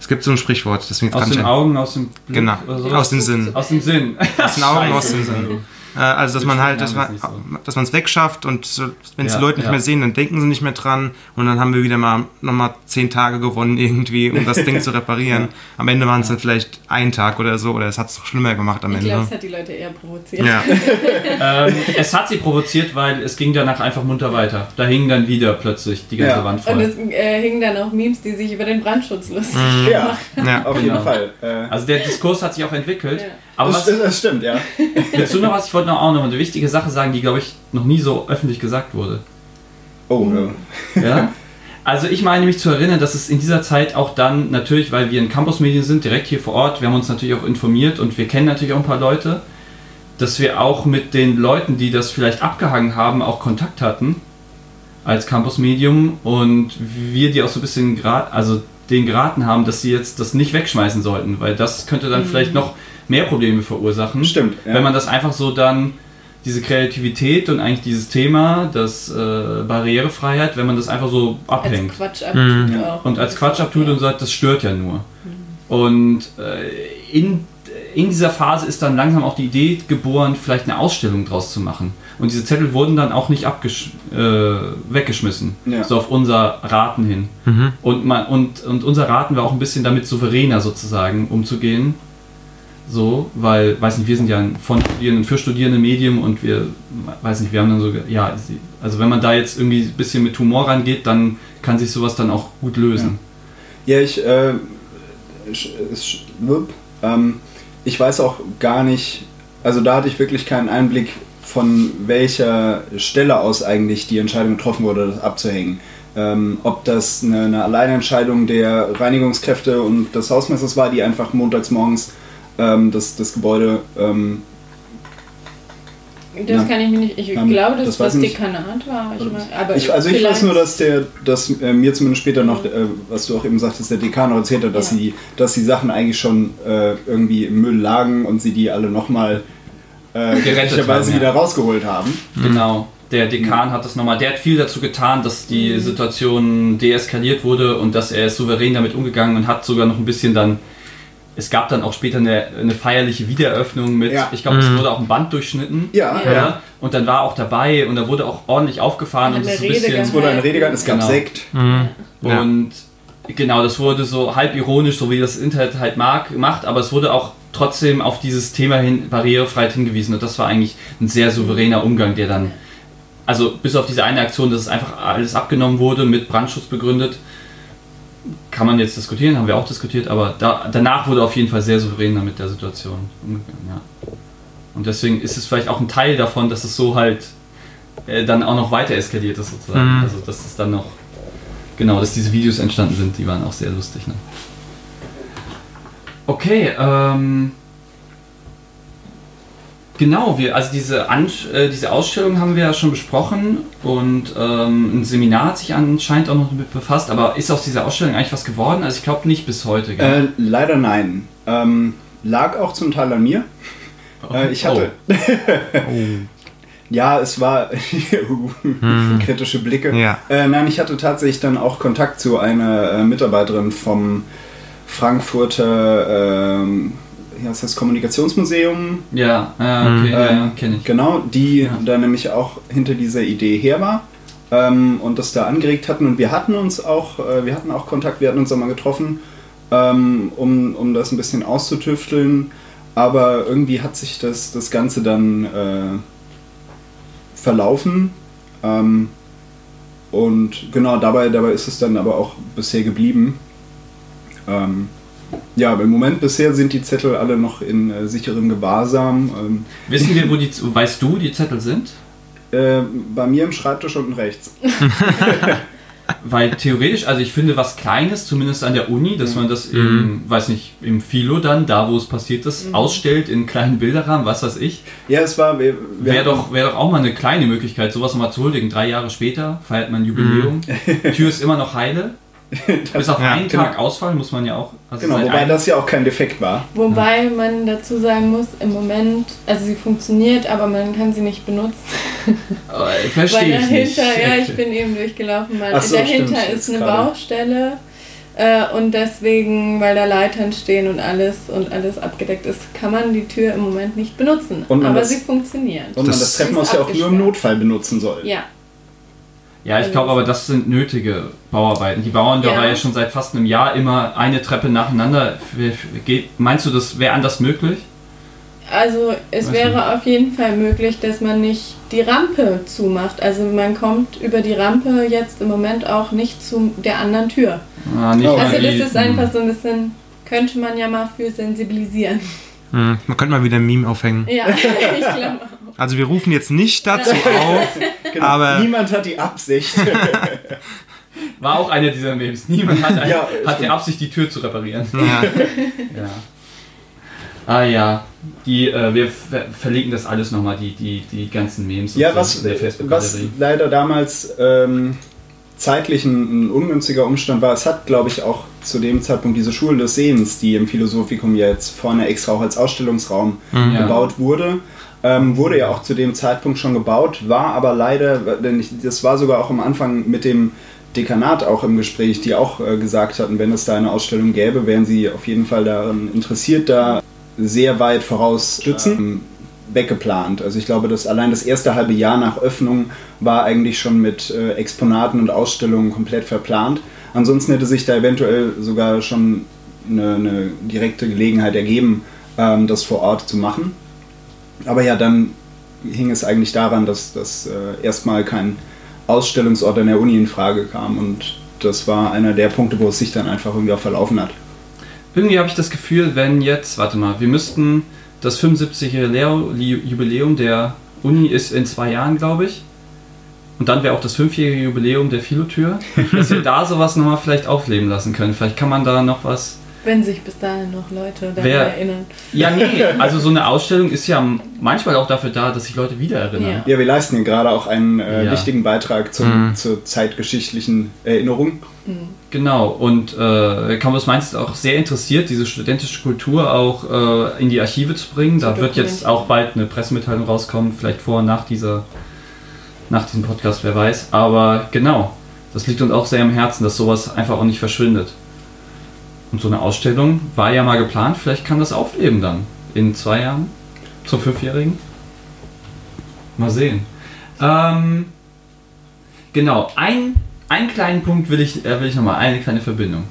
Es gibt so ein Sprichwort, jetzt aus den. Augen, aus dem Blick Genau, aus dem Sinn. Aus dem Sinn. Aus den Augen, aus dem. Sinn. Äh, also, dass man halt, dass man nicht dass man es wegschafft und so, wenn es Ja, die Leute nicht ja. mehr sehen, dann denken sie nicht mehr dran und dann haben wir wieder mal nochmal zehn Tage gewonnen irgendwie, um das Ding zu reparieren. Am Ende waren es dann vielleicht ein Tag oder so oder es hat es doch schlimmer gemacht am Ich Ende. glaube, es hat die Leute eher provoziert. Ja, ähm, es hat sie provoziert, weil es ging danach einfach munter weiter. Da hing dann wieder plötzlich die ganze Ja. Wand Und voll. es äh, hingen dann auch Memes, die sich über den Brandschutz lustig Mhm. Ja, ja. auf Genau. jeden Fall. Äh, Also der Diskurs hat sich auch entwickelt. Aber das, was, das stimmt, ja. dazu noch was, ich wollte noch auch noch eine wichtige Sache sagen, die glaube ich noch nie so öffentlich gesagt wurde. Oh, äh, Ja? Also ich meine mich zu erinnern, dass es in dieser Zeit auch dann natürlich, weil wir in Campusmedien sind, direkt hier vor Ort, wir haben uns natürlich auch informiert und wir kennen natürlich auch ein paar Leute, dass wir auch mit den Leuten, die das vielleicht abgehangen haben, auch Kontakt hatten als Campusmedium und wir die auch so ein bisschen grad, also den geraten haben, dass sie jetzt das nicht wegschmeißen sollten, weil das könnte dann vielleicht noch mehr Probleme verursachen. stimmt. Ja. Wenn man das einfach so dann, diese Kreativität und eigentlich dieses Thema, das äh, Barrierefreiheit, wenn man das einfach so als abhängt Quatsch Mhm. abtut. auch. und als Quatsch abtut und sagt, das stört ja nur. Und äh, in, in dieser Phase ist dann langsam auch die Idee geboren, vielleicht eine Ausstellung draus zu machen. Und diese Zettel wurden dann auch nicht abgesch äh, weggeschmissen, Ja. so auf unser Raten hin. Mhm. Und, man, und, und unser Raten war auch ein bisschen damit souveräner sozusagen umzugehen. So, weil, weiß nicht, wir sind ja ein von Studierenden für Studierende Medium und wir, weiß nicht, wir haben dann so, ja, also wenn man da jetzt irgendwie ein bisschen mit Humor rangeht, dann kann sich sowas dann auch gut lösen. Ja, ich, äh, sch- wupp, ähm, ich weiß auch gar nicht, also da hatte ich wirklich keinen Einblick, von welcher Stelle aus eigentlich die Entscheidung getroffen wurde, das abzuhängen. Ähm, ob das eine, eine Alleinentscheidung der Reinigungskräfte und des Hausmeisters war, die einfach montags morgens ähm, das, das Gebäude ähm, Das Ja. kann ich mir nicht. Ich Ähm, glaube, dass das das. Dekanat war. Ich mein, aber Ich, also ich weiß nur, dass der, dass äh, mir zumindest später noch, äh, was du auch eben sagtest, der Dekan noch erzählt hat, dass Ja. sie, dass die Sachen eigentlich schon äh, irgendwie im Müll lagen und sie die alle nochmal äh, Gerettet gerechterweise haben, ja. wieder rausgeholt haben. Genau. Der Dekan hat das nochmal, der hat viel dazu getan, dass die Situation deeskaliert wurde und dass er ist souverän damit umgegangen und hat sogar noch ein bisschen dann. Es gab dann auch später eine, eine feierliche Wiedereröffnung mit, Ja. ich glaube, es Mhm. wurde auch ein Band durchschnitten. Ja, Ja. Ja. Und dann war er auch dabei und da wurde auch ordentlich aufgefahren und eine es Rede bisschen. es wurde ein Redegang, es gab Genau. Sekt. Mhm. Ja. Und genau, das wurde so halb ironisch, so wie das Internet halt mag, gemacht, aber es wurde auch trotzdem auf dieses Thema hin, Barrierefreiheit hingewiesen. Und das war eigentlich ein sehr souveräner Umgang, der dann, also bis auf diese eine Aktion, dass es einfach alles abgenommen wurde, mit Brandschutz begründet, kann man jetzt diskutieren, haben wir auch diskutiert, aber da, danach wurde auf jeden Fall sehr souverän mit der Situation umgegangen. Ja. Und deswegen ist es vielleicht auch ein Teil davon, dass es so halt äh, dann auch noch weiter eskaliert ist sozusagen. Mhm. Also dass es dann noch, genau, dass diese Videos entstanden sind, die waren auch sehr lustig. Ne? Okay, ähm, genau, wir, also diese, An äh, diese Ausstellung haben wir ja schon besprochen und ähm, ein Seminar hat sich anscheinend auch noch damit befasst, aber ist aus dieser Ausstellung eigentlich was geworden? Also ich glaube nicht bis heute. gell? Äh, leider nein. Ähm, lag auch zum Teil an mir. Äh, ich hatte. ja, es war kritische Blicke. Ja. Äh, nein, ich hatte tatsächlich dann auch Kontakt zu einer äh, Mitarbeiterin vom Frankfurter ähm, heißt das Kommunikationsmuseum. Oh, ja, ja, okay, Mhm. ja, Ähm, kenne ich. Genau, die Ja. da nämlich auch hinter dieser Idee her war ähm, und das da angeregt hatten. Und wir hatten uns auch, äh, wir hatten auch Kontakt, wir hatten uns auch mal getroffen, ähm, um, um das ein bisschen auszutüfteln. Aber irgendwie hat sich das, das Ganze dann äh, verlaufen. Ähm, und genau, dabei, dabei ist es dann aber auch bisher geblieben. Ähm, ja, aber im Moment bisher sind die Zettel alle noch in äh, sicherem Gewahrsam. Ähm, Wissen wir, wo die, weißt du, die Zettel sind? äh, bei mir im Schreibtisch unten rechts. Weil theoretisch, also ich finde was Kleines, zumindest an der Uni, dass man das im, weiß nicht, im Philo dann, da wo es passiert ist, ausstellt in kleinen Bilderrahmen, was weiß ich. Ja, es war. Wäre doch, wär doch auch mal eine kleine Möglichkeit, sowas nochmal zu huldigen. Drei Jahre später feiert man Jubiläum. Tür ist immer noch heile. Bis auf Ja, einen genau. Tag Ausfall muss man ja auch. Also Genau, wobei das ja auch kein Defekt war. Wobei man dazu sagen muss, im Moment, also sie funktioniert, aber man kann sie nicht benutzen. Weil Verstehe ich nicht. dahinter, ja, ich bin eben durchgelaufen, weil so, dahinter stimmt, ist eine gerade. Baustelle äh, und deswegen, weil da Leitern stehen und alles und alles abgedeckt ist, kann man die Tür im Moment nicht benutzen. Aber das- sie funktioniert. Und man Das das Treppenhaus ja auch nur im. Notfall benutzen soll. ja, Ja, ich glaube aber, das sind nötige Bauarbeiten. Die bauen Ja. dabei ja schon seit fast einem Jahr immer eine Treppe nacheinander. Meinst du, das wäre anders möglich? also es Weiß wäre auf jeden Fall möglich, dass man nicht die Rampe zumacht. Also man kommt über die Rampe jetzt im Moment auch nicht zu der anderen Tür. Ah, nicht Oh. Also das ist einfach so ein bisschen, könnte man ja mal für sensibilisieren. Hm, man könnte mal wieder ein Meme aufhängen. Ja, ich glaube auch. Also wir rufen jetzt nicht dazu auf, Genau. Aber- Niemand hat die Absicht. War auch einer dieser Memes. Niemand hat, ein, Ja, hat die. Absicht, die Tür zu reparieren. ja, Ja. Ah ja, die, äh, wir ver verlinken das alles nochmal, die, die, die ganzen Memes und ja, was, was leider damals ähm, zeitlich ein, ein ungünstiger Umstand war, es hat, glaube ich, auch zu dem Zeitpunkt diese Schule des Sehens, die im Philosophikum ja jetzt vorne extra auch als Ausstellungsraum Ja. gebaut wurde, ähm, wurde ja auch zu dem Zeitpunkt schon gebaut, war aber leider, denn ich, das war sogar auch am Anfang mit dem Dekanat auch im Gespräch, die auch äh, gesagt hatten, wenn es da eine Ausstellung gäbe, wären sie auf jeden Fall daran interessiert, da sehr weit vorausstützen. Ähm, weggeplant. Also ich glaube, dass allein das erste halbe Jahr nach Öffnung war eigentlich schon mit äh, Exponaten und Ausstellungen komplett verplant. Ansonsten hätte sich da eventuell sogar schon eine, eine direkte Gelegenheit ergeben, ähm, das vor Ort zu machen. Aber ja, dann hing es eigentlich daran, dass, dass äh, erstmal kein Ausstellungsort an der Uni in Frage kam und das war einer der Punkte, wo es sich dann einfach irgendwie auch verlaufen hat. Irgendwie habe ich das Gefühl, wenn jetzt, warte mal, wir müssten das 75-jährige Leo- Li- Jubiläum der Uni ist in zwei Jahren, glaube ich. Und dann wäre auch das fünfjährige Jubiläum der Philotür, dass wir da sowas nochmal vielleicht aufleben lassen können. Vielleicht kann man da noch was. Wenn sich bis dahin noch Leute daran Wer- erinnern. Ja, nee, also so eine Ausstellung ist ja manchmal auch dafür da, dass sich Leute wieder erinnern. Ja. Ja, wir leisten hier gerade auch einen äh, Ja. wichtigen Beitrag zum, Mhm. zur zeitgeschichtlichen Erinnerung. Genau, und äh, Campus Mainz ist auch sehr interessiert, diese studentische Kultur auch äh, in die Archive zu bringen. Da wird jetzt auch bald eine Pressemitteilung rauskommen, vielleicht vor, nach, dieser, nach diesem Podcast, wer weiß. Aber genau, das liegt uns auch sehr am Herzen, dass sowas einfach auch nicht verschwindet. Und so eine Ausstellung war ja mal geplant, vielleicht kann das aufleben dann in zwei Jahren zum Fünfjährigen. Mal sehen. Ähm, genau, ein, einen kleinen Punkt will ich, äh, will ich nochmal, eine kleine Verbindung.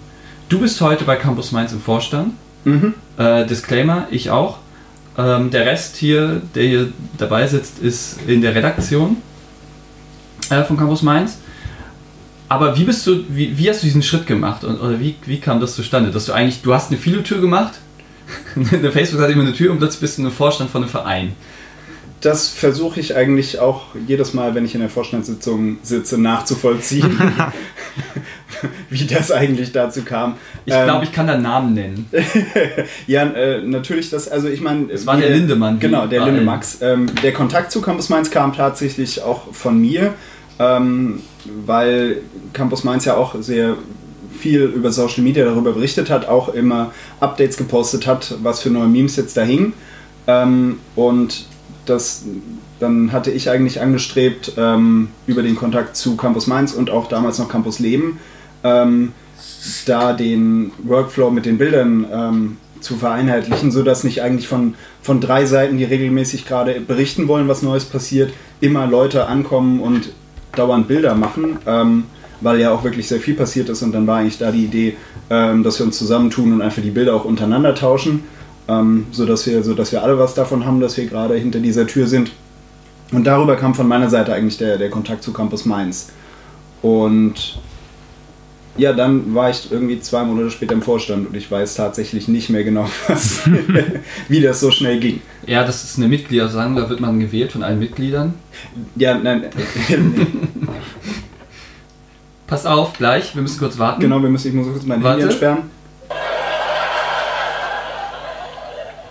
Du bist heute bei Campus Mainz im Vorstand. Mhm. Äh, Disclaimer, ich auch. Ähm, der Rest hier, der hier dabei sitzt, ist in der Redaktion äh, von Campus Mainz. Aber wie bist du, wie, wie hast du diesen Schritt gemacht und, oder wie, wie kam das zustande? Dass du eigentlich, du hast eine Filotür gemacht Eine Facebook hat immer eine Tür und plötzlich bist du im Vorstand von einem Verein. Das versuche ich eigentlich auch jedes Mal, wenn ich in der Vorstandssitzung sitze, nachzuvollziehen, wie das eigentlich dazu kam. Ich Ähm, glaube, ich kann da Namen nennen. Ja, äh, natürlich das, also ich meine... Es war der Lindemann, Genau, der Lindemax. Ähm, der Kontakt zu Campus Mainz kam tatsächlich auch von mir, ähm, weil Campus Mainz ja auch sehr viel über Social Media darüber berichtet hat, auch immer Updates gepostet hat, was für neue Memes jetzt da hingen. Ähm, und das, dann hatte ich eigentlich angestrebt, ähm, über den Kontakt zu Campus Mainz und auch damals noch Campus Leben, ähm, da den Workflow mit den Bildern ähm, zu vereinheitlichen, sodass nicht eigentlich von, von drei Seiten, die regelmäßig gerade berichten wollen, was Neues passiert, immer Leute ankommen und dauernd Bilder machen, ähm, weil ja auch wirklich sehr viel passiert ist und dann war eigentlich da die Idee, ähm, dass wir uns zusammentun und einfach die Bilder auch untereinander tauschen, ähm, sodass, wir, sodass wir alle was davon haben, dass wir gerade hinter dieser Tür sind. Und darüber kam von meiner Seite eigentlich der, der Kontakt zu Campus Mainz. Und ja, dann war ich irgendwie zwei Monate später im Vorstand und ich weiß tatsächlich nicht mehr genau, was, wie das so schnell ging. Ja, das ist eine Mitgliedersammlung, da wird man gewählt von allen Mitgliedern. Ja, nein, Pass auf, gleich, wir müssen kurz warten. genau, wir müssen, ich muss kurz mein Warte. Handy entsperren.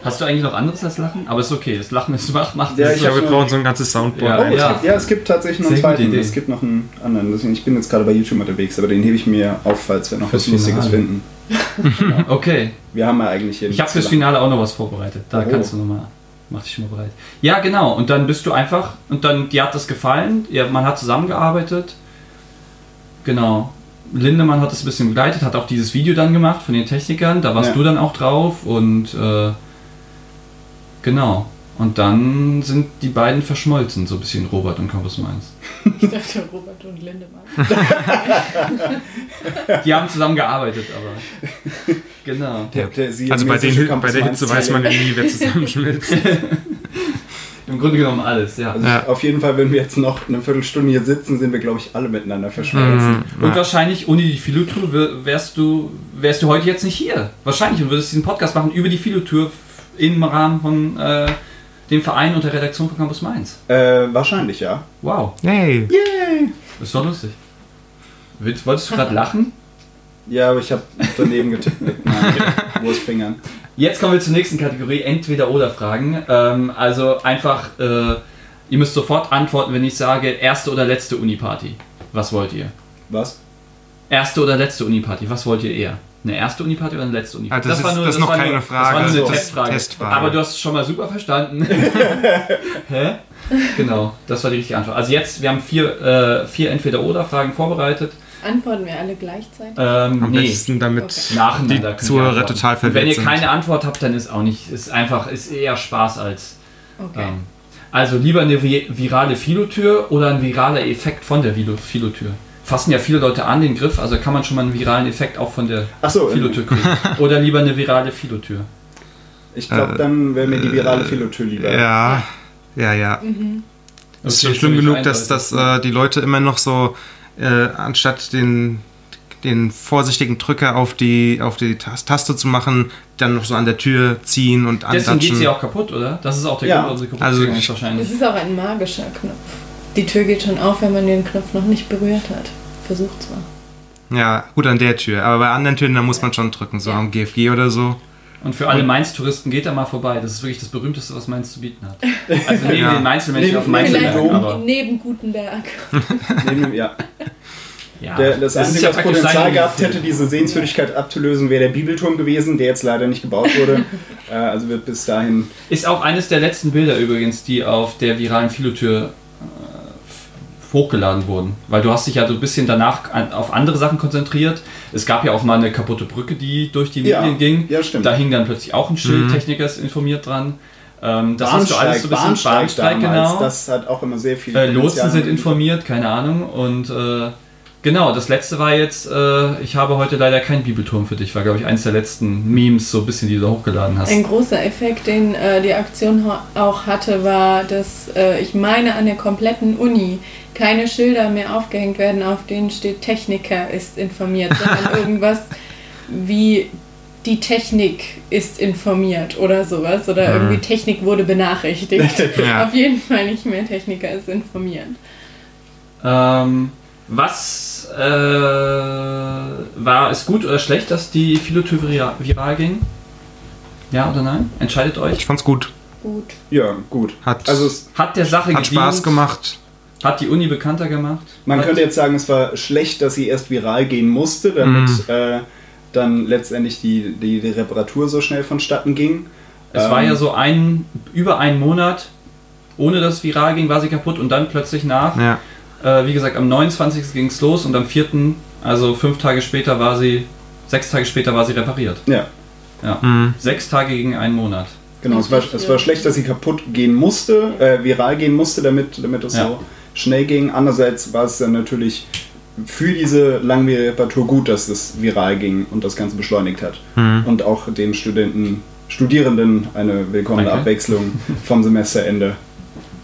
Hast du eigentlich noch anderes als Lachen? Aber ist okay, das Lachen ist macht, macht Ja, das ich Ja, hab wir brauchen so ein ganzes Soundboard. Ja, Oh, gibt, ja, es gibt tatsächlich noch einen zweiten. Es gibt noch einen anderen. Deswegen, ich bin jetzt gerade bei YouTube unterwegs, aber den hebe ich mir auf, falls wir noch Fürs was Lustiges finden. Okay, Wir haben ja eigentlich hier ich habe fürs. Finale auch noch was vorbereitet. Da Oh. kannst du nochmal, mach dich schon mal bereit. Ja, genau, und dann bist du einfach, und dann, dir hat das gefallen, ja, man hat zusammengearbeitet. Genau. Lindemann hat das ein bisschen begleitet, hat auch dieses Video dann gemacht von den Technikern, da warst Ja. du dann auch drauf und äh, genau. Und dann sind die beiden verschmolzen, so ein bisschen Robert und Campus Mainz. Ich dachte Robert und Lindemann. Die haben zusammen gearbeitet, aber. Genau. Der, der Also bei, den, bei der Hitze weiß man ja nie, wer zusammenschmilzt. Im Grunde genommen alles, ja. Also Ja. auf jeden Fall, wenn wir jetzt noch eine Viertelstunde hier sitzen, sind wir, glaube ich, alle miteinander verschmolzen. Mhm. Und wahrscheinlich ohne die Filotour wär- wärst du, wärst du heute jetzt nicht hier. Wahrscheinlich und würdest diesen Podcast machen über die Filotour im Rahmen von äh, dem Verein und der Redaktion von Campus Mainz. Äh, wahrscheinlich, ja. Wow, Yay! das ist doch lustig. Willst, wolltest du gerade lachen? Ja, aber ich habe daneben getippt mit meinen Wurstfingern. Jetzt kommen wir zur nächsten Kategorie, Entweder-Oder-Fragen. Ähm, also einfach, äh, ihr müsst sofort antworten, wenn ich sage, erste oder letzte Uni-Party. Was wollt ihr? Was? Erste oder letzte Uni-Party, was wollt ihr eher? Eine erste Uni-Party oder eine letzte Uni-Party? Ah, das ist- das ist noch war keine nur, Frage, Das war nur eine das ist Testfrage. Testfrage. Aber du hast es schon mal super verstanden. Hä? Genau, das war die richtige Antwort. Also jetzt, wir haben vier, äh, vier Entweder-Oder-Fragen vorbereitet. Antworten wir alle gleichzeitig? Ähm, Am nee, besten damit Okay. nacheinander. die Zuhörer total Und Wenn verwirrt ihr sind. keine Antwort habt, dann ist auch nicht, ist einfach, ist eher Spaß als... Okay. Ähm, also lieber eine vi- virale Filotür oder ein viraler Effekt von der Filotür. Fassen ja viele Leute an den Griff, also kann man schon mal einen viralen Effekt auch von der Ach so, Filotür kriegen. Oder lieber eine virale Filotür. Ich glaube, Äh, dann wäre mir die virale Filotür lieber. Ja, ja, ja. Es ist schon schlimm genug, dass, dass äh, die Leute immer noch so, äh, anstatt den, den vorsichtigen Drücker auf die, auf die Tas- Taste zu machen, dann noch so an der Tür ziehen und Deswegen geht antatschen. sie auch kaputt, oder? Das ist auch der Ja. Grund, warum sie kaputt Also ist ich- wahrscheinlich. Es ist auch ein magischer Knopf. Die Tür geht schon auf, wenn man den Knopf noch nicht berührt hat. Versucht's mal. Ja, gut an der Tür. Aber bei anderen Türen, da muss man schon drücken, so Ja. am GFG oder so. Und für alle Mainz-Touristen geht da mal vorbei. Das ist wirklich das Berühmteste, was Mainz zu bieten hat. Also neben Ja. den Mainzelmännchen Neben- auf Mainz Vielleicht merken, Dom. aber neben Gutenberg. Neben, ja. ja. Der, das ist Einzige, ja was Potenzial gehabt hätte, diese Sehenswürdigkeit abzulösen, wäre der Bibelturm gewesen, der jetzt leider nicht gebaut wurde. äh, also wird bis dahin. Ist auch eines der letzten Bilder übrigens, die auf der viralen Filotür äh, hochgeladen wurden. Weil du hast dich ja so ein bisschen danach an, auf andere Sachen konzentriert. Es gab ja auch mal eine kaputte Brücke, die durch die Ja, Medien ging. ja, stimmt. Da hing dann plötzlich auch ein Schild, Mhm. Techniker ist informiert dran. Ähm, das hast du alles so ein bisschen Bahnsteig Bahnstreik, damals, genau. Das hat auch immer sehr viel. Äh, Lotsen sind informiert, keine Ahnung. Und äh, genau, das letzte war jetzt, äh, ich habe heute leider keinen Bibelturm für dich, war glaube ich eins der letzten Memes, so ein bisschen, die du da hochgeladen hast. Ein großer Effekt, den äh, die Aktion auch hatte, war, dass äh, ich meine, an der kompletten Uni keine Schilder mehr aufgehängt werden, auf denen steht Techniker ist informiert, sondern irgendwas wie die Technik ist informiert oder sowas. Oder Mhm. irgendwie Technik wurde benachrichtigt. Ja. Auf jeden Fall nicht mehr Techniker ist informiert. Ähm, was äh, war es gut oder schlecht, dass die Philotür vira- viral ging? Ja oder nein? Entscheidet euch. Ich fand's gut. Gut. Ja, gut. Hat, Also es, Hat der Sache hat Spaß gedient? gemacht. Hat die Uni bekannter gemacht? man Hat- könnte jetzt sagen, es war schlecht, dass sie erst viral gehen musste, damit Mhm. äh, dann letztendlich die, die, die Reparatur so schnell vonstatten ging. Es war Ähm, ja so ein, über einen Monat, ohne dass es viral ging, war sie kaputt und dann plötzlich nach. Ja. Äh, wie gesagt, am 29. ging es los und am 4., also fünf Tage später war sie, sechs Tage später war sie repariert. Ja, Ja. Mhm. Sechs Tage gegen einen Monat. genau. Es war, es war schlecht, dass sie kaputt gehen musste, äh, viral gehen musste, damit, damit es Ja. so schnell ging. Andererseits war es dann natürlich für diese langwierige Reparatur gut, dass es viral ging und das Ganze beschleunigt hat. Mhm. Und auch den Studenten, Studierenden eine willkommene Danke. Abwechslung vom Semesterende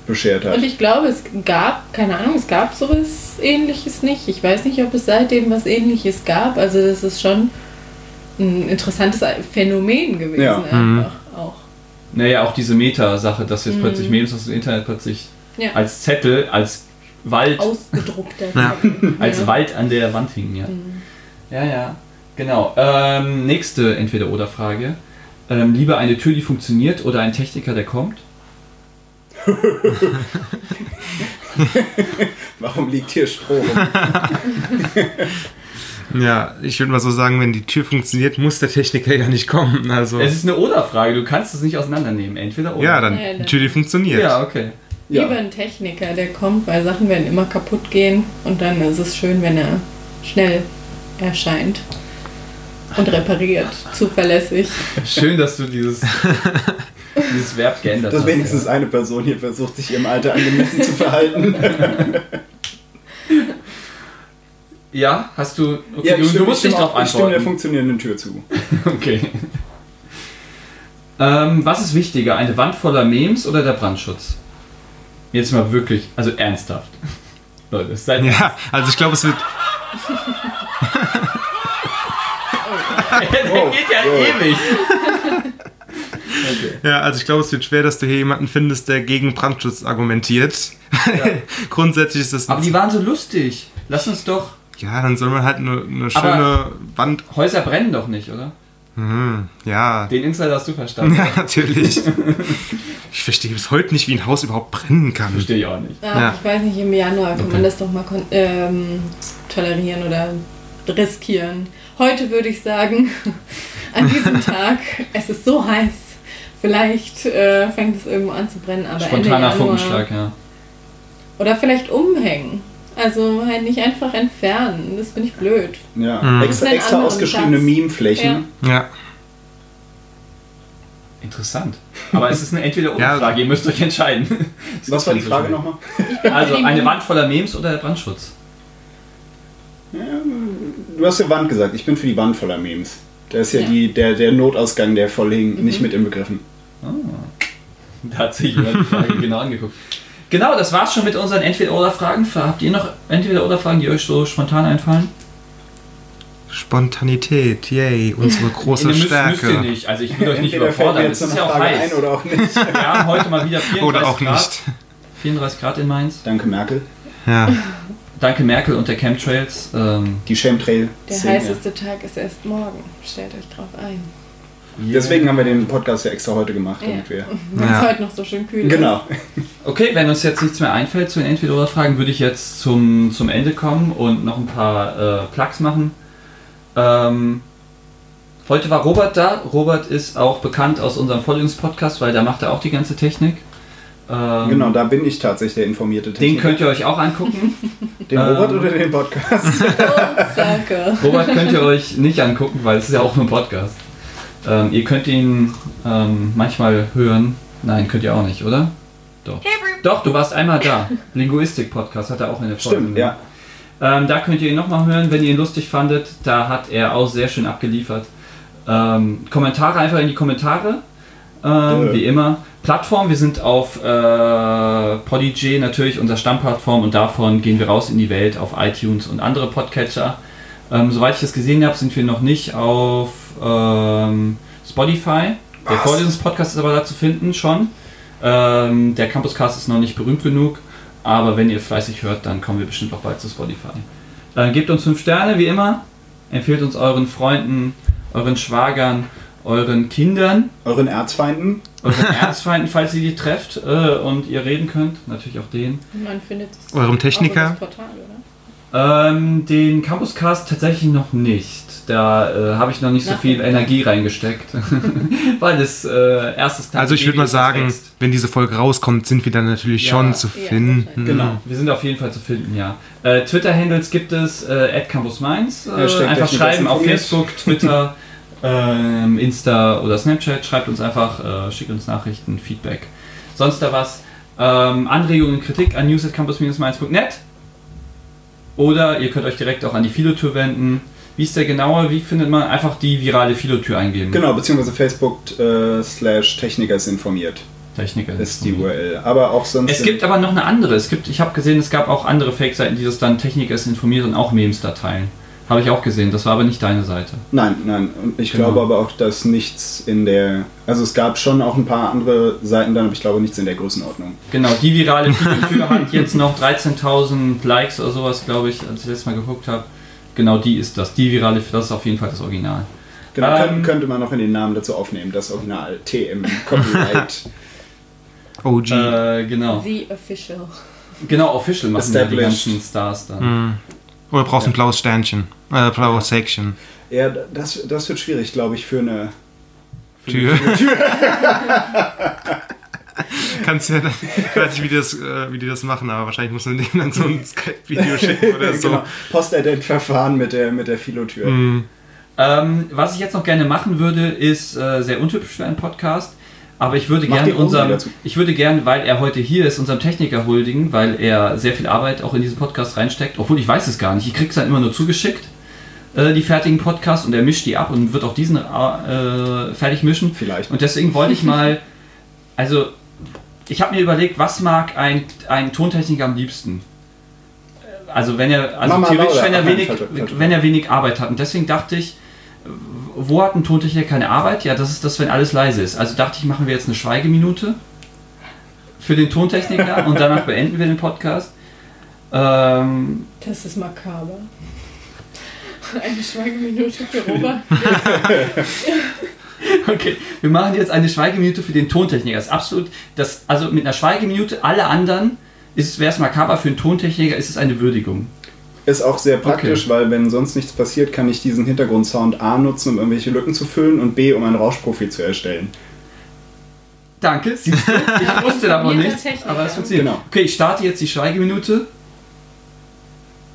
beschert hat. Und ich glaube, es gab, keine Ahnung, es gab sowas ähnliches nicht. Ich weiß nicht, ob es seitdem was ähnliches gab. Also das ist schon ein interessantes Phänomen gewesen Ja. einfach auch. Naja, auch diese Meta-Sache, dass jetzt Mhm. plötzlich Memes aus dem Internet plötzlich Ja. als Zettel, als Wald, Ausgedruckter. Ja. Zettel. als ja. Wald an der Wand hingen, ja. Mhm. Ja, ja. Genau. Ähm, nächste Entweder-Oder-Frage. Ähm, lieber eine Tür, die funktioniert oder ein Techniker, der kommt? Warum liegt hier Stroh rum? Ja, ich würde mal so sagen, wenn die Tür funktioniert, muss der Techniker ja nicht kommen. Also, Es ist eine Oder-Frage, du kannst es nicht auseinandernehmen. Entweder oder. ja, dann Ja, die Tür, die funktioniert. Ja, okay. Ja. Lieber ein Techniker, der kommt, weil Sachen werden immer kaputt gehen und dann ist es schön, wenn er schnell erscheint und repariert, zuverlässig. Schön, dass du dieses, dieses Verb geändert Dass wenigstens eine Person hier versucht, sich ihrem Alter angemessen zu verhalten. Ja, hast du. Okay, Ja, du, ich du stimme, musst ich nicht stimme, drauf auch, ich stimme der antworten. funktionierenden Tür zu. Okay. Ähm, was ist wichtiger, eine Wand voller Memes oder der Brandschutz? Jetzt mal wirklich, also ernsthaft. Leute, seid Ja, also ich glaube, es wird. der Oh, geht ja oh. ewig. Ja, also ich glaube, es wird schwer, dass du hier jemanden findest, der gegen Brandschutz argumentiert. Grundsätzlich ist das. Aber die waren so lustig. Lass uns doch. ja, dann soll man halt eine, eine schöne Aber- Wand. Häuser brennen doch nicht, oder? Mhm, ja. Den Insider hast du verstanden. Ja, natürlich. Ich verstehe bis heute nicht, wie ein Haus überhaupt brennen kann. Verstehe ich auch nicht. Ah, Ja. Ich weiß nicht, im Januar kann Okay. man das doch mal ähm, tolerieren oder riskieren. Heute würde ich sagen, an diesem Tag, es ist so heiß, vielleicht äh, fängt es irgendwo an zu brennen, aber Ende Spontaner Januar. Funkenschlag, ja. Oder vielleicht umhängen. Also halt nicht einfach entfernen, das finde ich blöd. Ja, Mhm. extra, extra ausgeschriebene. Meme-Flächen. Ja. Interessant. Aber es ist eine Entweder-Oder-Frage, Ja. ihr müsst euch entscheiden. Was war die Frage so nochmal? Also eine Wand voller Memes oder der Brandschutz? Du hast ja Wand gesagt, ich bin für die Wand voller Memes. Da ist ja, Ja. Die, der, der Notausgang, der voll hing, nicht mit inbegriffen. Da hat sich jemand die Frage genau angeguckt. Genau, das war's schon mit unseren Entweder-Oder-Fragen. Habt ihr noch Entweder-Oder-Fragen, die euch so spontan einfallen? Spontanität, yay, unsere große müsst, Stärke. müsst ihr nicht. Also ich will euch nicht Entweder überfordern. jetzt Es ist ja auch Frage heiß. ein oder auch nicht. Wir haben heute mal wieder 34 Oder auch Grad. nicht. 34 Grad in Mainz. Danke, Merkel. Ja. Danke Merkel und der Chemtrails. Ähm, Die Chemtrail. Der heißeste Tag ist erst morgen. Stellt euch drauf ein. Deswegen haben wir den Podcast ja extra heute gemacht, Ja. damit wir. Weil Ja. es heute noch so schön kühl Genau. Okay, wenn uns jetzt nichts mehr einfällt zu den Entweder-Oder-Fragen, würde ich jetzt zum, zum Ende kommen und noch ein paar äh, Plugs machen. Ähm, heute war Robert da. Robert ist auch bekannt aus unserem Vorlesungspodcast, weil da macht er auch die ganze Technik. Ähm, Genau, da bin ich tatsächlich der informierte Den Techniker. könnt ihr euch auch angucken. Den ähm, Robert oder den Podcast? ist. Und Sake. Robert könnt ihr euch nicht angucken, weil es ist ja auch nur ein Podcast. Ähm, ihr könnt ihn ähm, manchmal hören. Nein, könnt ihr auch nicht, oder? Doch. Doch, du warst einmal da. Linguistik-Podcast hat er auch in der Folge. Stimmt, ja. Ähm, da könnt ihr ihn nochmal hören, wenn ihr ihn lustig fandet. Da hat er auch sehr schön abgeliefert. Ähm, Kommentare einfach in die Kommentare. Ähm, wie immer. Plattform, wir sind auf äh, Podigy, natürlich unser Stammplattform und davon gehen wir raus in die Welt auf iTunes und andere Podcatcher. Ähm, soweit ich das gesehen habe, sind wir noch nicht auf ähm, Spotify. Der? Vorlesungspodcast ist aber da zu finden schon. Ähm, der Campuscast ist noch nicht berühmt genug, aber wenn ihr fleißig hört, dann kommen wir bestimmt auch bald zu Spotify. Äh, gebt uns 5 Sterne, wie immer. Empfehlt uns euren Freunden, euren Schwagern, euren Kindern, Euren Erzfeinden? euren Erzfeinden, falls ihr die trefft äh, und ihr reden könnt. Natürlich auch denen. Man findet es Eurem Techniker? Portal, oder? Ähm, den Campuscast tatsächlich noch nicht. Da äh, habe ich noch nicht so viel Energie reingesteckt. Weil das äh, erstes Teil Also ich würde mal sagen, wächst. wenn diese Folge rauskommt, sind wir dann natürlich Ja. schon zu Ja, finden. wahrscheinlich. Genau. Wir sind auf jeden Fall zu finden, ja. Äh, Twitter-Handles gibt es äh, @campusmainz. Äh, Hashtag einfach schreiben auf. Facebook, Twitter, ähm, Insta oder Snapchat. Schreibt uns einfach, äh, schickt uns Nachrichten, Feedback. Sonst da was. Ähm, Anregungen, Kritik an news.campus-mainz.net oder ihr könnt euch direkt auch an die Philotür wenden. Wie ist der genaue? Wie findet man einfach die virale Philotür eingeben? Genau, beziehungsweise Facebook äh, slash Technikers informiert Techniker. ist die URL. Aber auch sonst. Es gibt aber noch eine andere. Es gibt, ich habe gesehen, es gab auch andere Fake-Seiten, die das dann Techniker ist informiert und auch Memes da teilen. Habe ich auch gesehen. Das war aber nicht deine Seite. Nein, nein. Und ich Genau. glaube aber auch, dass nichts in der. Also es gab schon auch ein paar andere Seiten dann, aber ich glaube nichts in der Größenordnung. Genau, die virale Philotür hat jetzt noch 13.000 Likes oder sowas, glaube ich, als ich letztes Mal geguckt habe. Genau, die ist das. Die virale, das ist auf jeden Fall das Original. Genau, Ähm, könnte, man noch in den Namen dazu aufnehmen, das Original TM Copyright. OG. Äh, genau. The Official. Genau, Official machen ja die ganzen Stars dann. Hm. Oder brauchst ein blaues Sternchen. Äh, blaues Säckchen. ja, das, das wird schwierig, glaube ich, für eine. Tür. Kannst ja, dann- ich weiß nicht, wie die, das, äh, wie die das machen, aber wahrscheinlich muss man denen dann so ein Skype-Video schicken oder so. genau, Postident-Verfahren mit der, mit der Philotür. Hm. Ähm, was ich jetzt noch gerne machen würde, ist äh, sehr untypisch für einen Podcast. Aber ich würde gerne unserem, ich würde gerne, weil er heute hier ist, unserem Techniker huldigen, weil er sehr viel Arbeit auch in diesen Podcast reinsteckt. Obwohl ich weiß es gar nicht. Ich krieg's dann immer nur zugeschickt, äh, die fertigen Podcasts, und er mischt die ab und wird auch diesen äh, fertig mischen. Vielleicht. Und deswegen wollte ich mal, also ich habe mir überlegt, was mag ein, ein Tontechniker am liebsten? Also wenn er, also Mama theoretisch, Laura. wenn er, wenig, wenn er wenig Arbeit hat. Und deswegen dachte ich, wo hat ein Tontechniker keine Arbeit? Ja, das ist das, wenn alles leise ist. Also dachte ich, machen wir jetzt eine Schweigeminute für den Tontechniker und danach beenden wir den Podcast. Ähm, Das ist makaber. Eine Schweigeminute für Robert. Okay, wir machen jetzt eine Schweigeminute für den Tontechniker. Das ist absolut, das, also mit einer Schweigeminute, alle anderen, wäre es makaber für einen Tontechniker, ist es eine Würdigung. Ist auch sehr praktisch, weil wenn sonst nichts passiert, kann ich diesen Hintergrundsound A nutzen, um irgendwelche Lücken zu füllen und B, um ein Rauschprofil zu erstellen. Danke, siehst du, ich wusste davon nichts, aber es funktioniert. Genau. Okay, ich starte jetzt die Schweigeminute.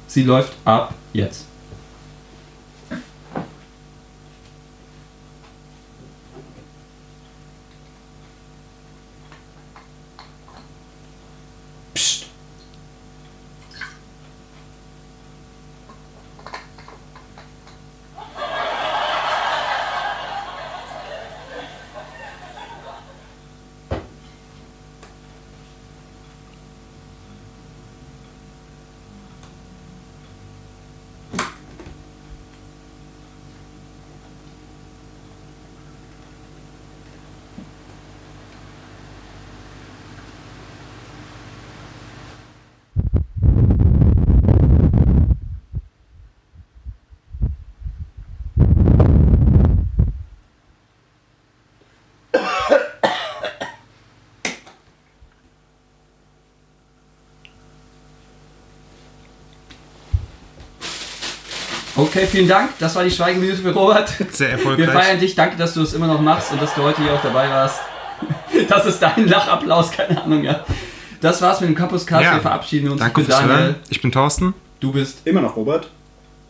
Sie läuft ab jetzt. Okay, vielen Dank. Das war die Schweigeminute für Robert. Sehr Wir erfolgreich. feiern dich. Danke, dass du es immer noch machst und dass du heute hier auch dabei warst. Das ist dein Lachapplaus, keine Ahnung, ja. Das war's mit dem Campus Cast. Ja. Wir verabschieden uns. Danke ich bin fürs Daniel. Hören. Ich bin Thorsten. Du bist. Immer noch, Robert?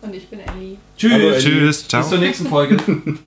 Und ich bin Ellie. Tschüss. Hallo, Ellie. Tschüss. Ciao. Bis zur nächsten Folge.